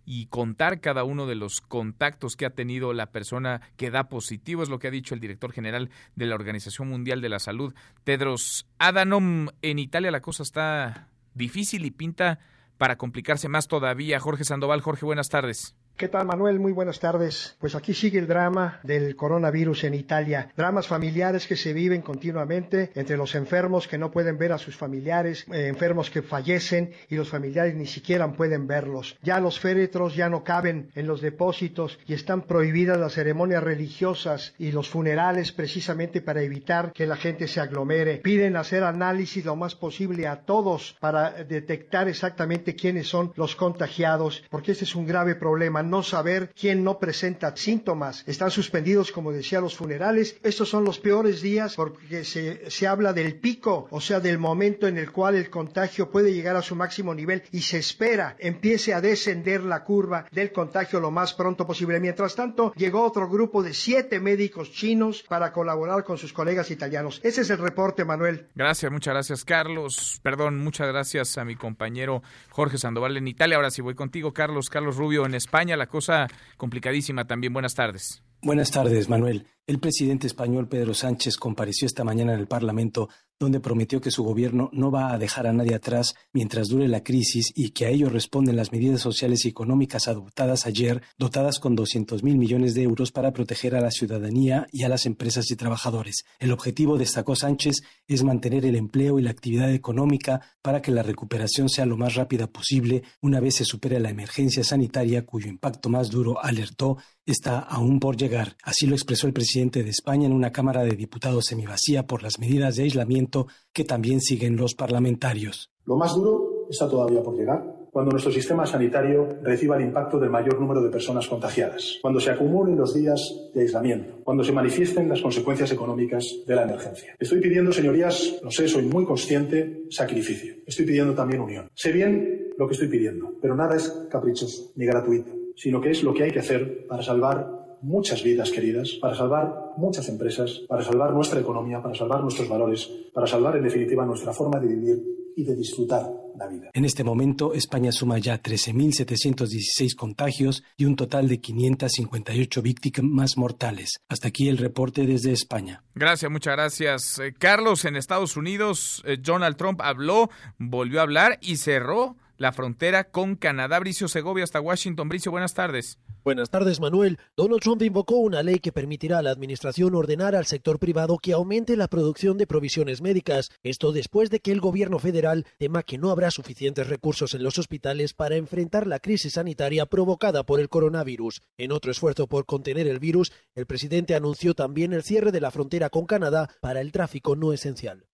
y contar cada uno de los contactos que ha tenido la persona que da positivo, es lo que ha dicho el director general de la Organización Mundial de la Salud, Tedros Adhanom. En Italia la cosa está difícil y pinta para complicarse más todavía. Jorge Sandoval, Jorge, buenas tardes. ¿Qué tal, Manuel? Muy buenas tardes. Pues aquí sigue el drama del coronavirus en Italia. Dramas familiares que se viven continuamente entre los enfermos que no pueden ver a sus familiares, eh, enfermos que fallecen y los familiares ni siquiera pueden verlos. Ya los féretros ya no caben en los depósitos y están prohibidas las ceremonias religiosas y los funerales precisamente para evitar que la gente se aglomere. Piden hacer análisis lo más posible a todos para detectar exactamente quiénes son los contagiados, porque este es un grave problema no saber quién no presenta síntomas. Están suspendidos, como decía, los funerales. Estos son los peores días porque se, se habla del pico, o sea, del momento en el cual el contagio puede llegar a su máximo nivel y se espera empiece a descender la curva del contagio lo más pronto posible. Mientras tanto, llegó otro grupo de siete médicos chinos para colaborar con sus colegas italianos. Ese es el reporte, Manuel. Gracias, muchas gracias, Carlos. Perdón, muchas gracias a mi compañero Jorge Sandoval en Italia. Ahora sí voy contigo, Carlos. Carlos Rubio en España. La cosa complicadísima también. Buenas tardes. Buenas tardes, Manuel. El presidente español Pedro Sánchez compareció esta mañana en el Parlamento donde prometió que su gobierno no va a dejar a nadie atrás mientras dure la crisis y que a ello responden las medidas sociales y económicas adoptadas ayer, dotadas con 200 mil millones de euros para proteger a la ciudadanía y a las empresas y trabajadores. El objetivo, destacó Sánchez, es mantener el empleo y la actividad económica para que la recuperación sea lo más rápida posible una vez se supere la emergencia sanitaria cuyo impacto más duro, alertó, está aún por llegar. Así lo expresó el presidente de España en una Cámara de Diputados semivacía por las medidas de aislamiento que también siguen los parlamentarios. Lo más duro está todavía por llegar, cuando nuestro sistema sanitario reciba el impacto del mayor número de personas contagiadas, cuando se acumulen los días de aislamiento, cuando se manifiesten las consecuencias económicas de la emergencia. Estoy pidiendo, señorías, lo sé, soy muy consciente, sacrificio. Estoy pidiendo también unión. Sé bien lo que estoy pidiendo, pero nada es caprichoso ni gratuito, sino que es lo que hay que hacer para salvar muchas vidas queridas, para salvar muchas empresas, para salvar nuestra economía, para salvar nuestros valores, para salvar en definitiva nuestra forma de vivir y de disfrutar la vida. En este momento, España suma ya 13.716 contagios y un total de 558 víctimas mortales. Hasta aquí el reporte desde España. Gracias, muchas gracias. Eh, Carlos, en Estados Unidos, eh, Donald Trump habló, volvió a hablar y cerró la frontera con Canadá. Bricio Segovia hasta Washington. Bricio, buenas tardes. Buenas tardes, Manuel. Donald Trump invocó una ley que permitirá a la Administración ordenar al sector privado que aumente la producción de provisiones médicas. Esto después de que el gobierno federal tema que no habrá suficientes recursos en los hospitales para enfrentar la crisis sanitaria provocada por el coronavirus. En otro esfuerzo por contener el virus, el presidente anunció también el cierre de la frontera con Canadá para el tráfico no esencial.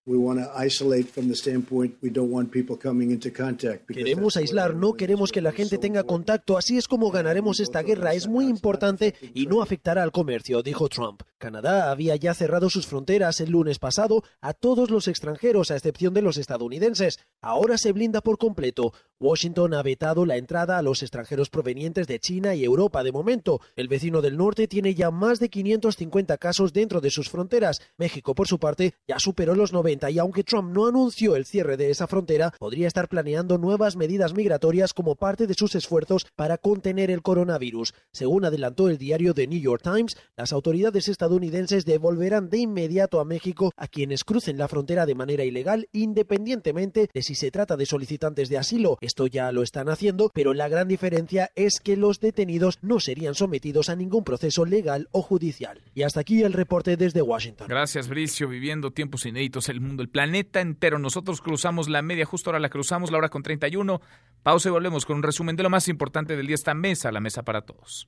Queremos aislar, no queremos que la gente tenga contacto, así es como ganaremos esta guerra, es muy importante y no afectará al comercio, dijo Trump. Canadá había ya cerrado sus fronteras el lunes pasado a todos los extranjeros, a excepción de los estadounidenses. Ahora se blinda por completo. Washington ha vetado la entrada a los extranjeros provenientes de China y Europa de momento. El vecino del norte tiene ya más de 550 casos dentro de sus fronteras. México, por su parte, ya superó los 90 y aunque Trump no anunció el cierre de esa frontera, podría estar planeando nuevas medidas migratorias como parte de sus esfuerzos para contener el coronavirus. Según adelantó el diario The New York Times, las autoridades estadounidenses devolverán de inmediato a México a quienes crucen la frontera de manera ilegal, independientemente de si se trata de solicitantes de asilo. Esto ya lo están haciendo, pero la gran diferencia es que los detenidos no serían sometidos a ningún proceso legal o judicial. Y hasta aquí el reporte desde Washington. Gracias, Bricio. Viviendo tiempos inéditos, el mundo, el planeta entero. Nosotros cruzamos la media, justo ahora la cruzamos, la hora con 31. Pausa y volvemos con un resumen de lo más importante del día. Esta mesa, la mesa para todos.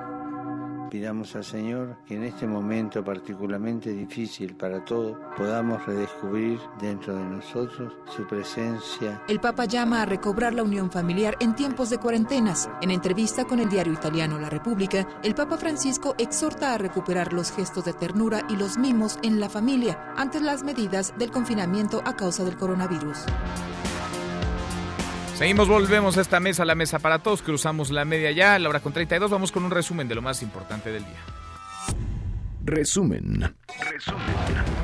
Pidamos al Señor que en este momento particularmente difícil para todos podamos redescubrir dentro de nosotros su presencia. El Papa llama a recobrar la unión familiar en tiempos de cuarentenas. En entrevista con el diario italiano La República, el Papa Francisco exhorta a recuperar los gestos de ternura y los mimos en la familia ante las medidas del confinamiento a causa del coronavirus. Seguimos, volvemos a esta mesa, la mesa para todos. Cruzamos la media ya, la hora con 32. Vamos con un resumen de lo más importante del día. Resumen. Resumen.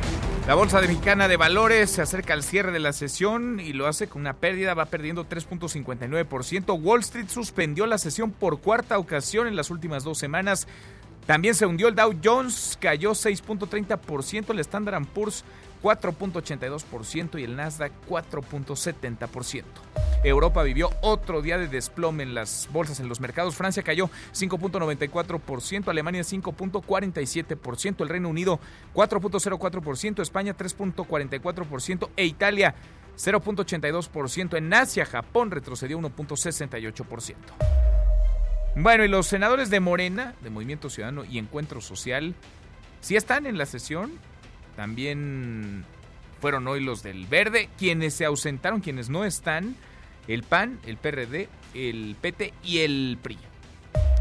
La Bolsa Mexicana de Valores se acerca al cierre de la sesión y lo hace con una pérdida, va perdiendo 3.59%. Wall Street suspendió la sesión por cuarta ocasión en las últimas dos semanas. También se hundió el Dow Jones, cayó 6.30%, el Standard Poor's 4.82% y el Nasdaq 4.70%. Europa vivió otro día de desplome en las bolsas, en los mercados. Francia cayó 5.94%, Alemania 5.47%, el Reino Unido 4.04%, España 3.44% e Italia 0.82%. En Asia, Japón retrocedió 1.68%. Bueno, y los senadores de Morena, de Movimiento Ciudadano y Encuentro Social, si están en la sesión, también fueron hoy los del Verde, quienes se ausentaron, quienes no están, el PAN, el PRD, el PT y el PRI.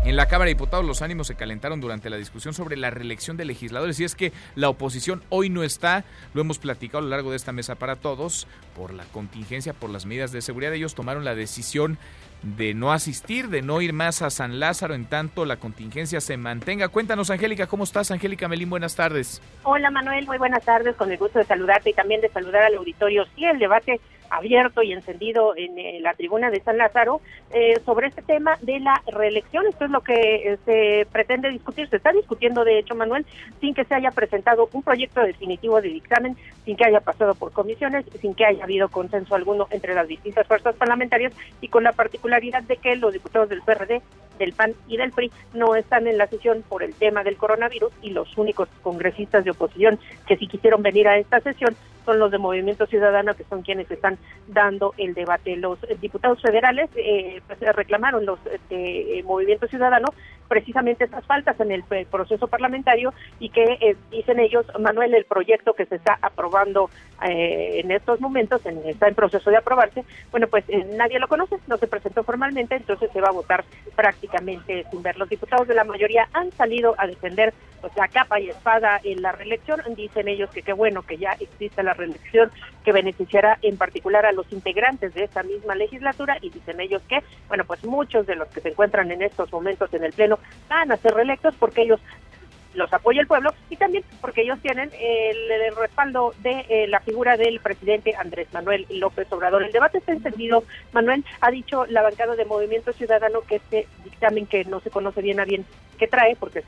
En la Cámara de Diputados los ánimos se calentaron durante la discusión sobre la reelección de legisladores y es que la oposición hoy no está, lo hemos platicado a lo largo de esta mesa para todos, por la contingencia, por las medidas de seguridad, ellos tomaron la decisión de no asistir, de no ir más a San Lázaro en tanto la contingencia se mantenga. Cuéntanos, Angélica, ¿cómo estás? Angélica Melín, buenas tardes. Hola, Manuel, muy buenas tardes, con el gusto de saludarte y también de saludar al auditorio. Sí, el debate abierto y encendido en eh, la tribuna de San Lázaro eh, sobre este tema de la reelección. Esto es lo que eh, se pretende discutir. Se está discutiendo, de hecho, Manuel, sin que se haya presentado un proyecto definitivo de dictamen, sin que haya pasado por comisiones, sin que haya habido consenso alguno entre las distintas fuerzas parlamentarias y con la particularidad de que los diputados del PRD, del PAN y del PRI no están en la sesión por el tema del coronavirus y los únicos congresistas de oposición que sí quisieron venir a esta sesión son los de Movimiento Ciudadano que son quienes están dando el debate. Los diputados federales eh, pues, reclamaron los de Movimiento Ciudadano precisamente estas faltas en el proceso parlamentario y que eh, dicen ellos, Manuel, el proyecto que se está aprobando eh, en estos momentos, en, está en proceso de aprobarse, bueno, pues eh, nadie lo conoce, no se presentó formalmente, entonces se va a votar prácticamente sin ver. Los diputados de la mayoría han salido a defender pues, la capa y espada en la reelección, dicen ellos que qué bueno que ya exista la reelección que beneficiará en particular a los integrantes de esta misma legislatura y dicen ellos que, bueno, pues muchos de los que se encuentran en estos momentos en el Pleno van a ser reelectos porque ellos los apoya el pueblo y también porque ellos tienen el, respaldo de eh, la figura del presidente Andrés Manuel López Obrador. El debate está encendido. Manuel ha dicho la bancada de Movimiento Ciudadano que este dictamen que no se conoce bien a bien que trae, porque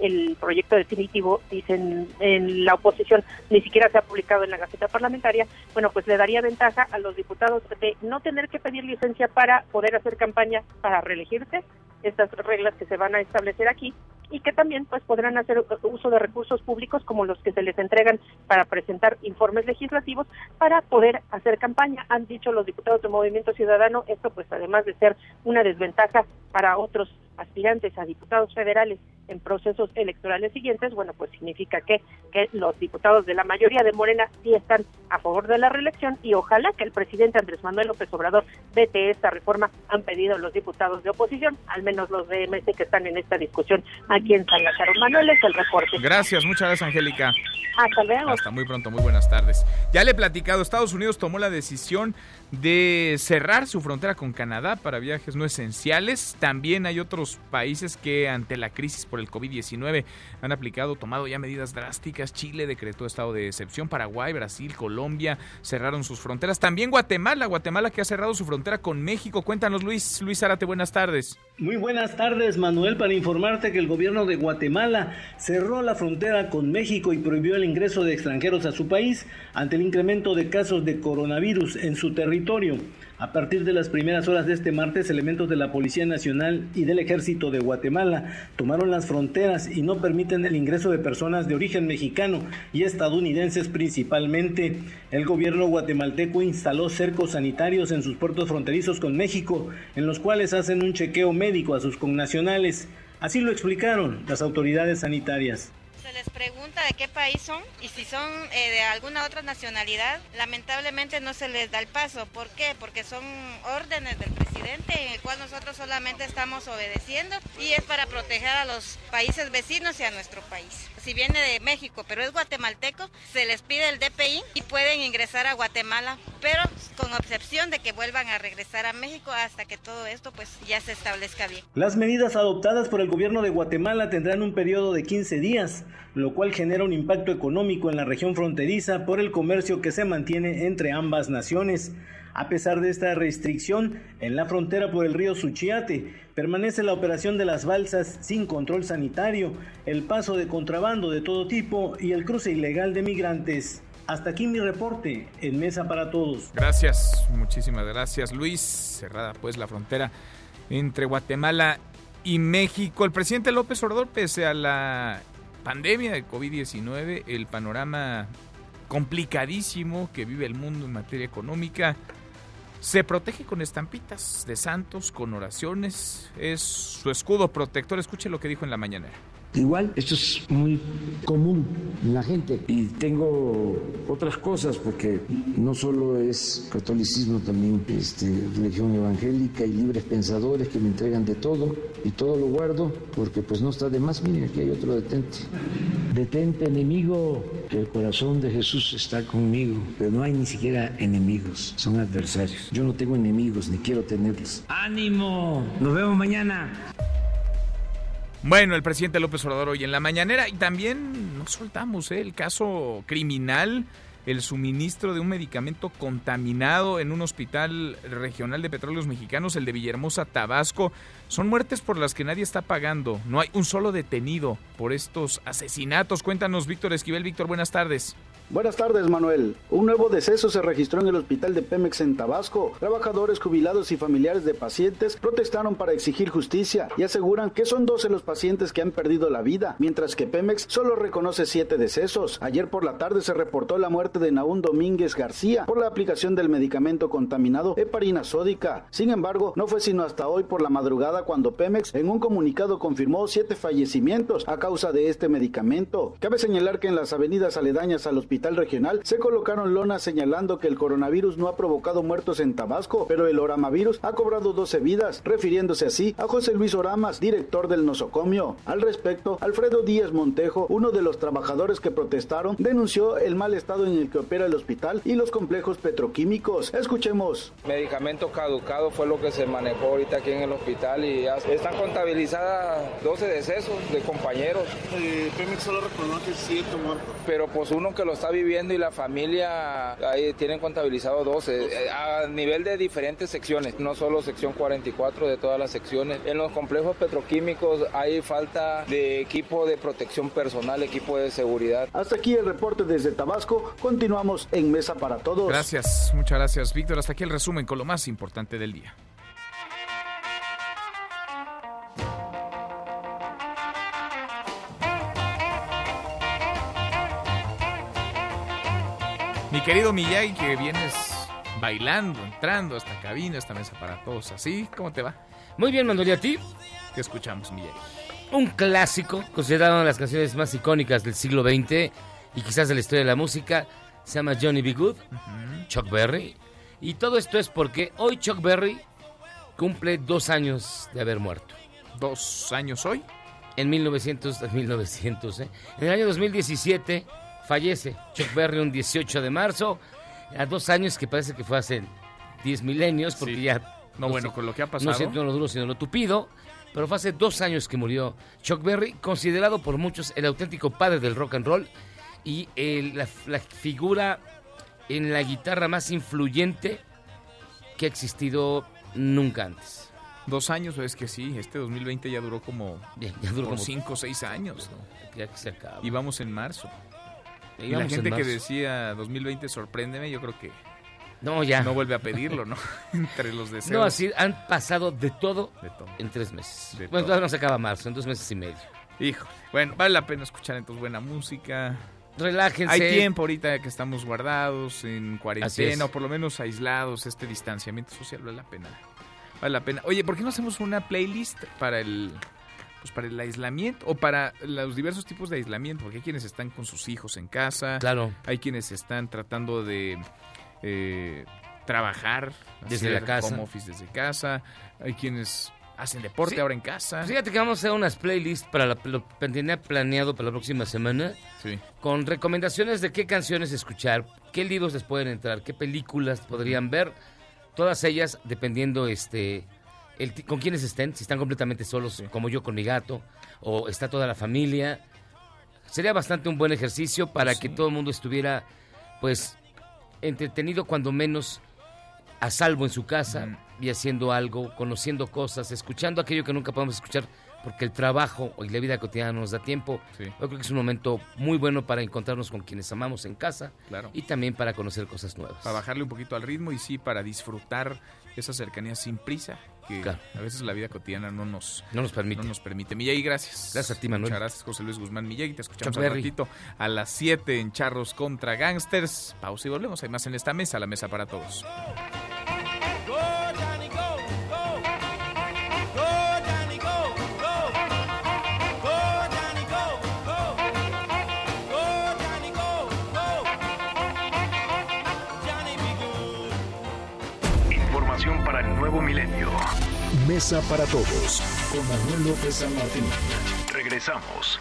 el, proyecto definitivo, dicen en la oposición, ni siquiera se ha publicado en la Gaceta Parlamentaria, bueno, pues le daría ventaja a los diputados de no tener que pedir licencia para poder hacer campaña para reelegirse, estas reglas que se van a establecer aquí, y que también pues podrán hacer uso de recursos públicos como los que se les entregan para presentar informes legislativos para poder hacer campaña. Han dicho los diputados de Movimiento Ciudadano, esto pues además de ser una desventaja para otros aspirantes a diputados federales en procesos electorales siguientes, bueno, pues significa que, que los diputados de la mayoría de Morena sí están a favor de la reelección y ojalá que el presidente Andrés Manuel López Obrador vete esta reforma, han pedido los diputados de oposición, al menos los de MC que están en esta discusión aquí en San Lázaro. Manuel es el reporte. Gracias, muchas gracias Angélica. Hasta luego. Hasta muy pronto, muy buenas tardes. Ya le he platicado, Estados Unidos tomó la decisión de cerrar su frontera con Canadá para viajes no esenciales. También hay otros países que ante la crisis por el COVID-19 han aplicado, tomado ya medidas drásticas. Chile decretó estado de excepción, Paraguay, Brasil, Colombia cerraron sus fronteras. También Guatemala, Guatemala que ha cerrado su frontera con México. Cuéntanos Luis, Luis Arate, buenas tardes. Muy buenas tardes Manuel, para informarte que el gobierno de Guatemala cerró la frontera con México y prohibió el ingreso de extranjeros a su país ante el incremento de casos de coronavirus en su territorio. A partir de las primeras horas de este martes, elementos de la Policía Nacional y del Ejército de Guatemala tomaron las fronteras y no permiten el ingreso de personas de origen mexicano y estadounidenses principalmente. El gobierno guatemalteco instaló cercos sanitarios en sus puertos fronterizos con México, en los cuales hacen un chequeo médico a sus connacionales. Así lo explicaron las autoridades sanitarias se les pregunta de qué país son y si son eh, de alguna otra nacionalidad, lamentablemente no se les da el paso. ¿Por qué? Porque son órdenes del presidente en el cual nosotros solamente estamos obedeciendo y es para proteger a los países vecinos y a nuestro país. Si viene de México, pero es guatemalteco, se les pide el DPI y pueden ingresar a Guatemala, pero con excepción de que vuelvan a regresar a México hasta que todo esto pues ya se establezca bien. Las medidas adoptadas por el gobierno de Guatemala tendrán un periodo de 15 días lo cual genera un impacto económico en la región fronteriza por el comercio que se mantiene entre ambas naciones. A pesar de esta restricción, en la frontera por el río Suchiate permanece la operación de las balsas sin control sanitario, el paso de contrabando de todo tipo y el cruce ilegal de migrantes. Hasta aquí mi reporte en Mesa para Todos. Gracias, muchísimas gracias Luis. Cerrada pues la frontera entre Guatemala y México. El presidente López Obrador, pese a la pandemia de COVID-19, el panorama complicadísimo que vive el mundo en materia económica, se protege con estampitas de santos, con oraciones, es su escudo protector. Escuche lo que dijo en la mañanera. Igual, esto es muy común en la gente. Y tengo otras cosas, porque no solo es catolicismo, también este, religión evangélica y libres pensadores que me entregan de todo. Y todo lo guardo, porque pues no está de más. Mire, aquí hay otro detente. Detente, enemigo, que el corazón de Jesús está conmigo. Pero no hay ni siquiera enemigos, son adversarios. Yo no tengo enemigos, ni quiero tenerlos. ¡Ánimo! Nos vemos mañana. Bueno, el presidente López Obrador hoy en la mañanera y también no soltamos ¿eh? el caso criminal, el suministro de un medicamento contaminado en un hospital regional de petróleos mexicanos, el de Villahermosa, Tabasco. Son muertes por las que nadie está pagando. No hay un solo detenido por estos asesinatos. Cuéntanos, Víctor Esquivel. Víctor, buenas tardes. Buenas tardes, Manuel. Un nuevo deceso se registró en el hospital de Pemex en Tabasco. Trabajadores jubilados y familiares de pacientes protestaron para exigir justicia y aseguran que son 12 los pacientes que han perdido la vida, mientras que Pemex solo reconoce 7 decesos. Ayer por la tarde se reportó la muerte de Naún Domínguez García por la aplicación del medicamento contaminado heparina sódica. Sin embargo, no fue sino hasta hoy por la madrugada cuando Pemex en un comunicado confirmó 7 fallecimientos a causa de este medicamento. Cabe señalar que en las avenidas aledañas al hospital regional se colocaron lonas señalando que el coronavirus no ha provocado muertos en Tabasco, pero el oramavirus ha cobrado 12 vidas, refiriéndose así a José Luis Oramas, director del nosocomio. Al respecto, Alfredo Díaz Montejo, uno de los trabajadores que protestaron, denunció el mal estado en el que opera el hospital y los complejos petroquímicos. Escuchemos. Medicamento caducado fue lo que se manejó ahorita aquí en el hospital y están contabilizadas 12 decesos de compañeros. Eh, Pemex solo reconoce 7 muertos. Pero pues uno que lo está viviendo y la familia ahí tienen contabilizado 12 eh, a nivel de diferentes secciones, no solo sección 44 de todas las secciones. En los complejos petroquímicos hay falta de equipo de protección personal, equipo de seguridad. Hasta aquí el reporte desde Tabasco. Continuamos en Mesa para Todos. Gracias, muchas gracias, Víctor. Hasta aquí el resumen con lo más importante del día. Mi querido Miyagi, que vienes bailando, entrando a esta cabina, a esta mesa para todos, ¿así? ¿Cómo te va? Muy bien, Manuel, ¿y a ti? ¿Qué escuchamos, Miyagi? Un clásico, considerado una de las canciones más icónicas del siglo XX y quizás de la historia de la música, se llama Johnny B. Good, Chuck Berry. Y todo esto es porque hoy Chuck Berry cumple dos años de haber muerto. ¿Dos años hoy? En 1900, 1900 ¿eh? En el año 2017 fallece Chuck Berry un 18 de marzo, a dos años que parece que fue hace 10 milenios, porque ya... No, bueno, con lo que ha pasado... No siento lo duro, sino lo tupido, pero fue hace dos años que murió Chuck Berry, considerado por muchos el auténtico padre del rock and roll y el, la, la figura en la guitarra más influyente que ha existido nunca antes. Dos años, es que sí, este 2020 ya duró como, ya, ya duró como como- cinco o seis años. ¿no? Ya que se acaba. Y vamos en marzo. Y la gente que decía 2020 sorpréndeme, yo creo que No, ya. no vuelve a pedirlo, ¿no? Entre los deseos. No, así han pasado de todo, De todo. en tres meses. De bueno, todavía no se acaba marzo, en dos meses y medio. Hijo, bueno, vale la pena escuchar entonces buena música. Relájense. Hay tiempo ahorita que estamos guardados en cuarentena o por lo menos aislados, este distanciamiento social vale la pena. Vale la pena. Oye, ¿por qué no hacemos una playlist para el pues para el aislamiento o para los diversos tipos de aislamiento? Porque hay quienes están con sus hijos en casa, Claro. hay quienes están tratando de eh, trabajar Desde la casa. home office desde casa, hay quienes hacen deporte Sí. ahora en casa. Fíjate que vamos a hacer unas playlists para la, lo tenía planeado para la próxima semana. Sí. Con recomendaciones de qué canciones escuchar, qué libros les pueden entrar, qué películas podrían ver. Todas ellas dependiendo este el con quienes estén, si están completamente solos, como yo con mi gato, o está toda la familia. Sería bastante un buen ejercicio para que todo el mundo estuviera, pues, entretenido cuando menos a salvo en su casa y haciendo algo, conociendo cosas, escuchando aquello que nunca podemos escuchar porque el trabajo y la vida cotidiana no nos da tiempo. Yo creo que es un momento muy bueno para encontrarnos con quienes amamos en casa Claro. y también para conocer cosas nuevas. para bajarle un poquito al ritmo y sí para disfrutar esa cercanía sin prisa que Claro. a veces la vida cotidiana no nos No nos permite. no nos permite. Miyagi, gracias. Gracias a ti, Manuel. Muchas gracias, José Luis Guzmán Miyagi. Te escuchamos Berry. ratito a las 7 en Charros contra Gangsters. Pausa y volvemos. Hay más en esta mesa, la mesa para todos. Mesa para todos con Manuel López San Martín. Regresamos.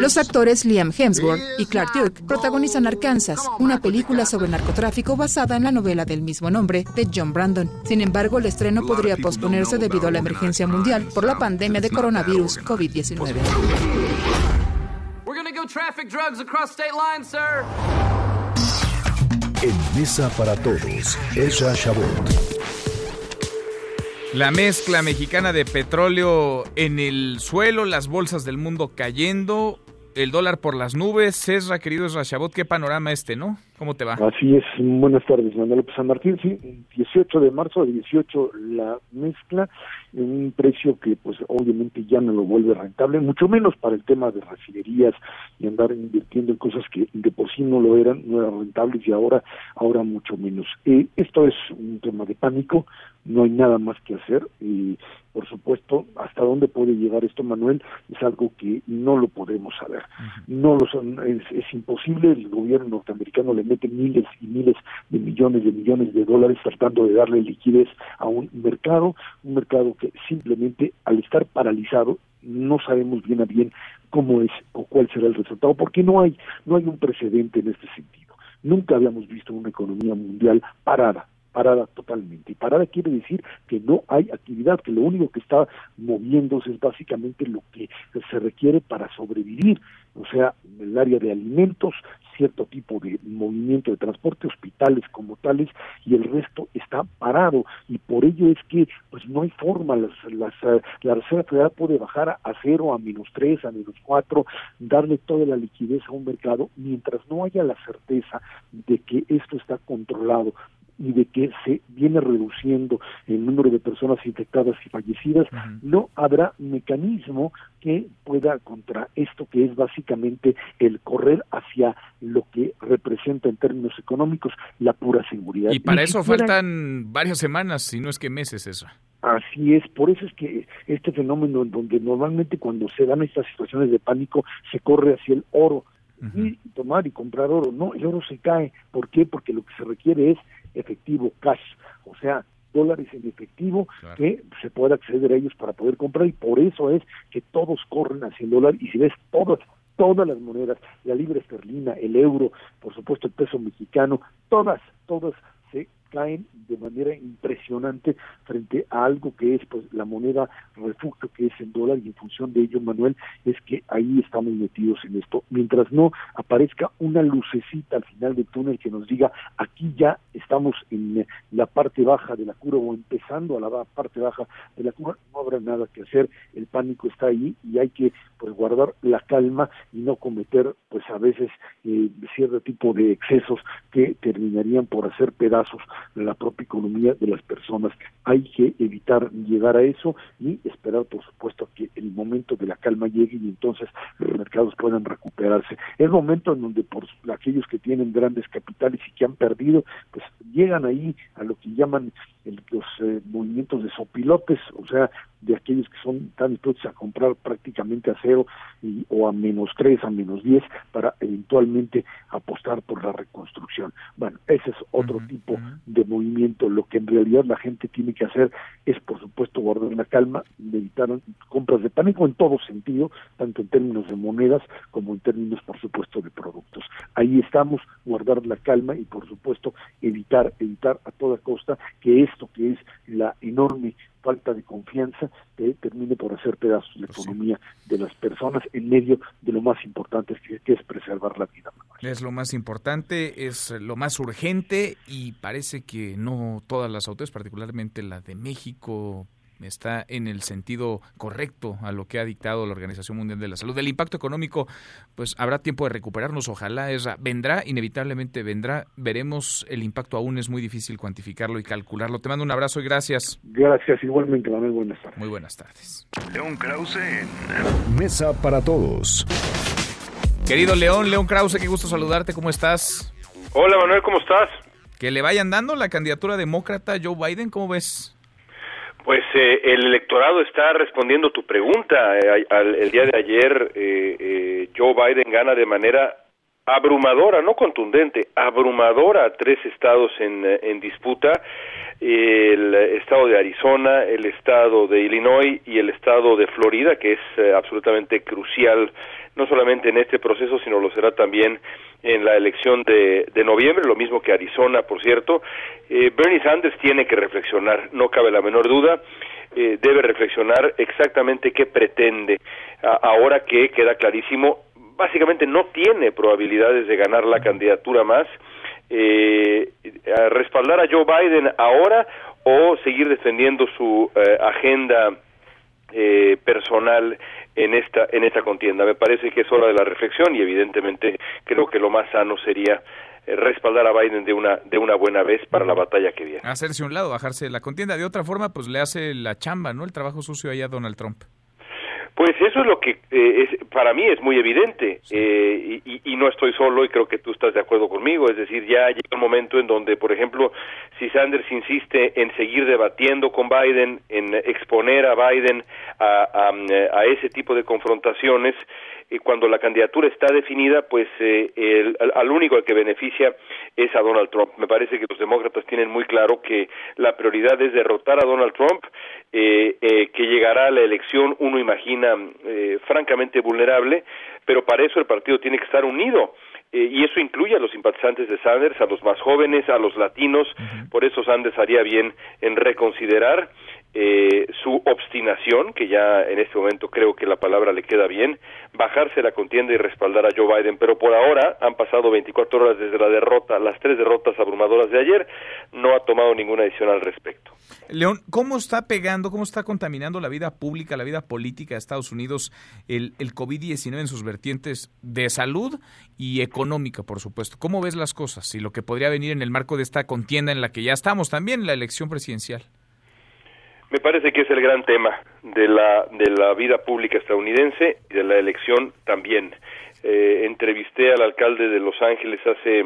Los actores Liam Hemsworth y Clark Duke protagonizan Arkansas, una película sobre narcotráfico basada en la novela del mismo nombre de John Brandon. Sin embargo, el estreno podría posponerse debido a la emergencia mundial por la pandemia de coronavirus COVID-19. En Mesa para todos, Ezra Shabot. La mezcla mexicana de petróleo en el suelo, las bolsas del mundo cayendo, el dólar por las nubes. Cesra, querido Rashabot, qué panorama este, ¿no? ¿Cómo te va? Así es. Buenas tardes, Manuel López San Martín. Sí, 18 de marzo a 18 la mezcla en un precio que pues obviamente ya no lo vuelve rentable, mucho menos para el tema de refinerías y andar invirtiendo en cosas que de por sí no lo eran, no eran rentables y ahora ahora mucho menos. Eh, esto es un tema de pánico, no hay nada más que hacer y por supuesto hasta dónde puede llegar esto Manuel es algo que no lo podemos saber. No lo son, es, es, imposible. El gobierno norteamericano le mete miles y miles de millones de millones de dólares tratando de darle liquidez a un mercado un mercado que simplemente al estar paralizado no sabemos bien a bien cómo es o cuál será el resultado porque no hay no hay un precedente en este sentido. Nunca habíamos visto una economía mundial parada parada totalmente. Y parada quiere decir que no hay actividad, que lo único que está moviéndose es básicamente lo que se requiere para sobrevivir, o sea, el área de alimentos, cierto tipo de movimiento de transporte, hospitales como tales, y el resto está parado. Y por ello es que pues no hay forma, las, las, la Reserva Federal puede bajar a cero, a menos tres, a menos cuatro, darle toda la liquidez a un mercado, mientras no haya la certeza de que esto está controlado y de que se viene reduciendo el número de personas infectadas y fallecidas, no habrá mecanismo que pueda contra esto que es básicamente el correr hacia lo que representa en términos económicos la pura seguridad. Y para eso faltan varias semanas, si no es que meses eso. Así es, por eso es que este fenómeno en donde normalmente cuando se dan estas situaciones de pánico se corre hacia el oro, y tomar y comprar oro. No, el oro se cae. ¿Por qué? Porque lo que se requiere es efectivo, cash, o sea, dólares en efectivo que se pueda acceder a ellos para poder comprar y por eso es que todos corren hacia el dólar y si ves todas todas las monedas, la libra esterlina, el euro, por supuesto el peso mexicano, todas, todas se caen de manera impresionante frente a algo que es pues la moneda refugio que es el dólar y en función de ello Manuel es que ahí estamos metidos en esto. Mientras no aparezca una lucecita al final del túnel que nos diga aquí ya estamos en la parte baja de la curva o empezando a la parte baja de la curva no habrá nada que hacer. El pánico está ahí y hay que pues guardar la calma y no cometer pues a veces eh, cierto tipo de excesos que terminarían por hacer pedazos la propia economía de las personas. Hay que evitar llegar a eso y esperar, por supuesto, que el momento de la calma llegue y entonces los mercados puedan recuperarse. Es momento en donde por aquellos que tienen grandes capitales y que han perdido, pues llegan ahí a lo que llaman los eh, movimientos de sopilotes, o sea, de aquellos que son tan dispuestos a comprar prácticamente a cero y, o a menos tres, a menos diez, para eventualmente apostar por la reconstrucción. Bueno, ese es otro tipo de movimiento. Lo que en realidad la gente tiene que hacer es, por supuesto, guardar la calma, evitar compras de pánico en todo sentido, tanto en términos de monedas como en términos, por supuesto, de productos. Ahí estamos, guardar la calma y, por supuesto, evitar, evitar a toda costa que esto que es la enorme falta de confianza que termine por hacer pedazos la economía de las personas en medio de lo más importante que, que es preservar la vida. Es lo más importante, es lo más urgente y parece que no todas las autoridades, particularmente la de México, está en el sentido correcto a lo que ha dictado la Organización Mundial de la Salud. Del impacto económico, pues habrá tiempo de recuperarnos, ojalá es vendrá, inevitablemente vendrá, veremos el impacto aún es muy difícil cuantificarlo y calcularlo. Te mando un abrazo y gracias. Gracias, igualmente, Manuel, buenas tardes. Muy buenas tardes. León Krause en Mesa para Todos. Querido León, León Krause, qué gusto saludarte, ¿cómo estás? Hola Manuel, ¿cómo estás? Que le vayan dando la candidatura demócrata Joe Biden, ¿cómo ves? Pues eh, el electorado está respondiendo tu pregunta. Eh, al, el día de ayer eh, Joe Biden gana de manera abrumadora, no contundente, abrumadora tres estados en, en disputa, el estado de Arizona, el estado de Illinois y el estado de Florida, que es absolutamente crucial no solamente en este proceso, sino lo será también en la elección de, de noviembre, lo mismo que Arizona, por cierto. Eh, Bernie Sanders tiene que reflexionar, no cabe la menor duda. Eh, debe reflexionar exactamente qué pretende, ahora que queda clarísimo, básicamente no tiene probabilidades de ganar la candidatura más, eh, respaldar a Joe Biden ahora o seguir defendiendo su eh, agenda eh, personal en esta en esta contienda. Me parece que es hora de la reflexión y evidentemente creo que lo más sano sería eh, respaldar a Biden de una de una buena vez para la batalla que viene. Hacerse un lado, bajarse de la contienda. De otra forma, pues le hace la chamba, ¿no? El trabajo sucio allá a Donald Trump. Pues eso es lo que eh, es, para mí es muy evidente eh, y, y, no estoy solo y creo que tú estás de acuerdo conmigo. Es decir, ya llega un momento en donde, por ejemplo, si Sanders insiste en seguir debatiendo con Biden, en exponer a Biden a, a, a ese tipo de confrontaciones, cuando la candidatura está definida, pues eh, el, al, al, único al que beneficia es a Donald Trump. Me parece que los demócratas tienen muy claro que la prioridad es derrotar a Donald Trump, eh, eh, que llegará a la elección, uno imagina, eh, francamente vulnerable, pero para eso el partido tiene que estar unido. Eh, y eso incluye a los simpatizantes de Sanders, a los más jóvenes, a los latinos, por eso Sanders haría bien en reconsiderar eh, su obstinación, que ya en este momento creo que la palabra le queda bien, bajarse la contienda y respaldar a Joe Biden, pero por ahora han pasado 24 horas desde la derrota, las tres derrotas abrumadoras de ayer, no ha tomado ninguna decisión al respecto. León, ¿cómo está pegando, cómo está contaminando la vida pública, la vida política de Estados Unidos el, el COVID-19 en sus vertientes de salud y económica, por supuesto? ¿Cómo ves las cosas y lo que podría venir en el marco de esta contienda en la que ya estamos también, la elección presidencial? Me parece que es el gran tema de la, de la vida pública estadounidense y de la elección también. Eh, entrevisté al alcalde de Los Ángeles hace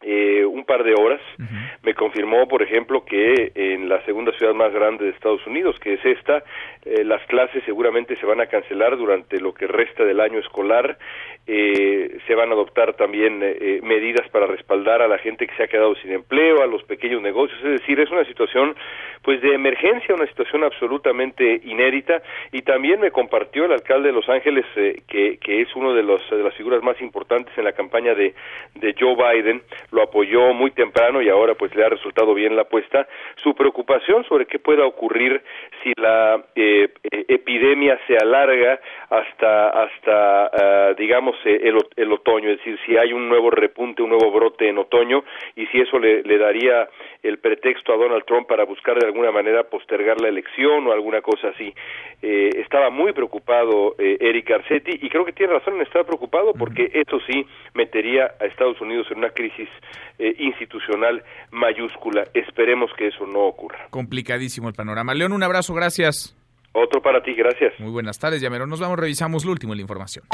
eh, un par de horas. Uh -huh. Me confirmó, por ejemplo, que en la segunda ciudad más grande de Estados Unidos, que es esta, eh, las clases seguramente se van a cancelar durante lo que resta del año escolar. Eh, se van a adoptar también eh, medidas para respaldar a la gente que se ha quedado sin empleo, a los pequeños negocios. Es decir, es una situación pues de emergencia, una situación absolutamente inédita. Y también me compartió el alcalde de Los Ángeles, eh, que, que es uno de, los, de las figuras más importantes en la campaña de, de Joe Biden, lo apoyó muy temprano y ahora pues le ha resultado bien la apuesta, su preocupación sobre qué pueda ocurrir si la eh, epidemia se alarga hasta, hasta uh, digamos, el, el, otoño, es decir, si hay un nuevo repunte, un nuevo brote en otoño y si eso le, le daría el pretexto a Donald Trump para buscar de alguna manera postergar la elección o alguna cosa así. Eh, estaba muy preocupado eh, Eric Garcetti y creo que tiene razón en estar preocupado porque eso sí metería a Estados Unidos en una crisis eh, institucional mayúscula. Esperemos que eso no ocurra. Complicadísimo el panorama. León, un abrazo, gracias. Otro para ti, gracias. Muy buenas tardes, Llamero. Nos vamos, revisamos lo último de la información.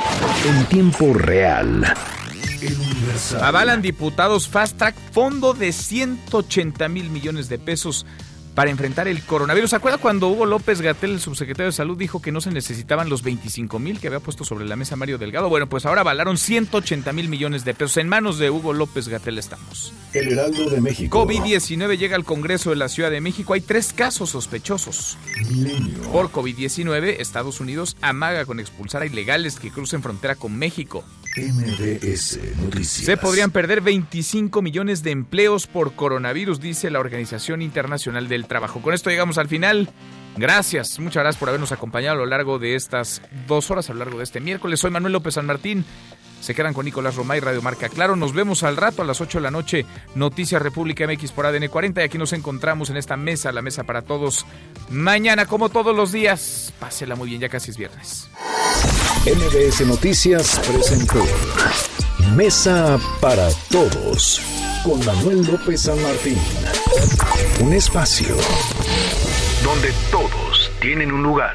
En tiempo real. Avalan diputados Fast Track fondo de 180 mil millones de pesos para enfrentar el coronavirus. ¿Se acuerda cuando Hugo López Gatel, el subsecretario de Salud, dijo que no se necesitaban los 25 mil que había puesto sobre la mesa Mario Delgado? Bueno, pues ahora avalaron 180 mil millones de pesos. En manos de Hugo López Gatel estamos. El Heraldo de México. COVID-19 llega al Congreso de la Ciudad de México. Hay tres casos sospechosos. Milenio. Por COVID-19, Estados Unidos amaga con expulsar a ilegales que crucen frontera con México. MBS Noticias. Se podrían perder 25 millones de empleos por coronavirus, dice la Organización Internacional del Trabajo. Con esto llegamos al final. Gracias, muchas gracias por habernos acompañado a lo largo de estas dos horas, a lo largo de este miércoles. Soy Manuel López San Martín. Se quedan con Nicolás Romay, Radio Marca Claro. Nos vemos al rato a las 8 de la noche. Noticias República MX por ADN 40. Y aquí nos encontramos en esta mesa, la mesa para todos. Mañana, como todos los días. Pásela muy bien, ya casi es viernes. MBS Noticias presentó Mesa para Todos con Manuel López San Martín. Un espacio donde todos tienen un lugar.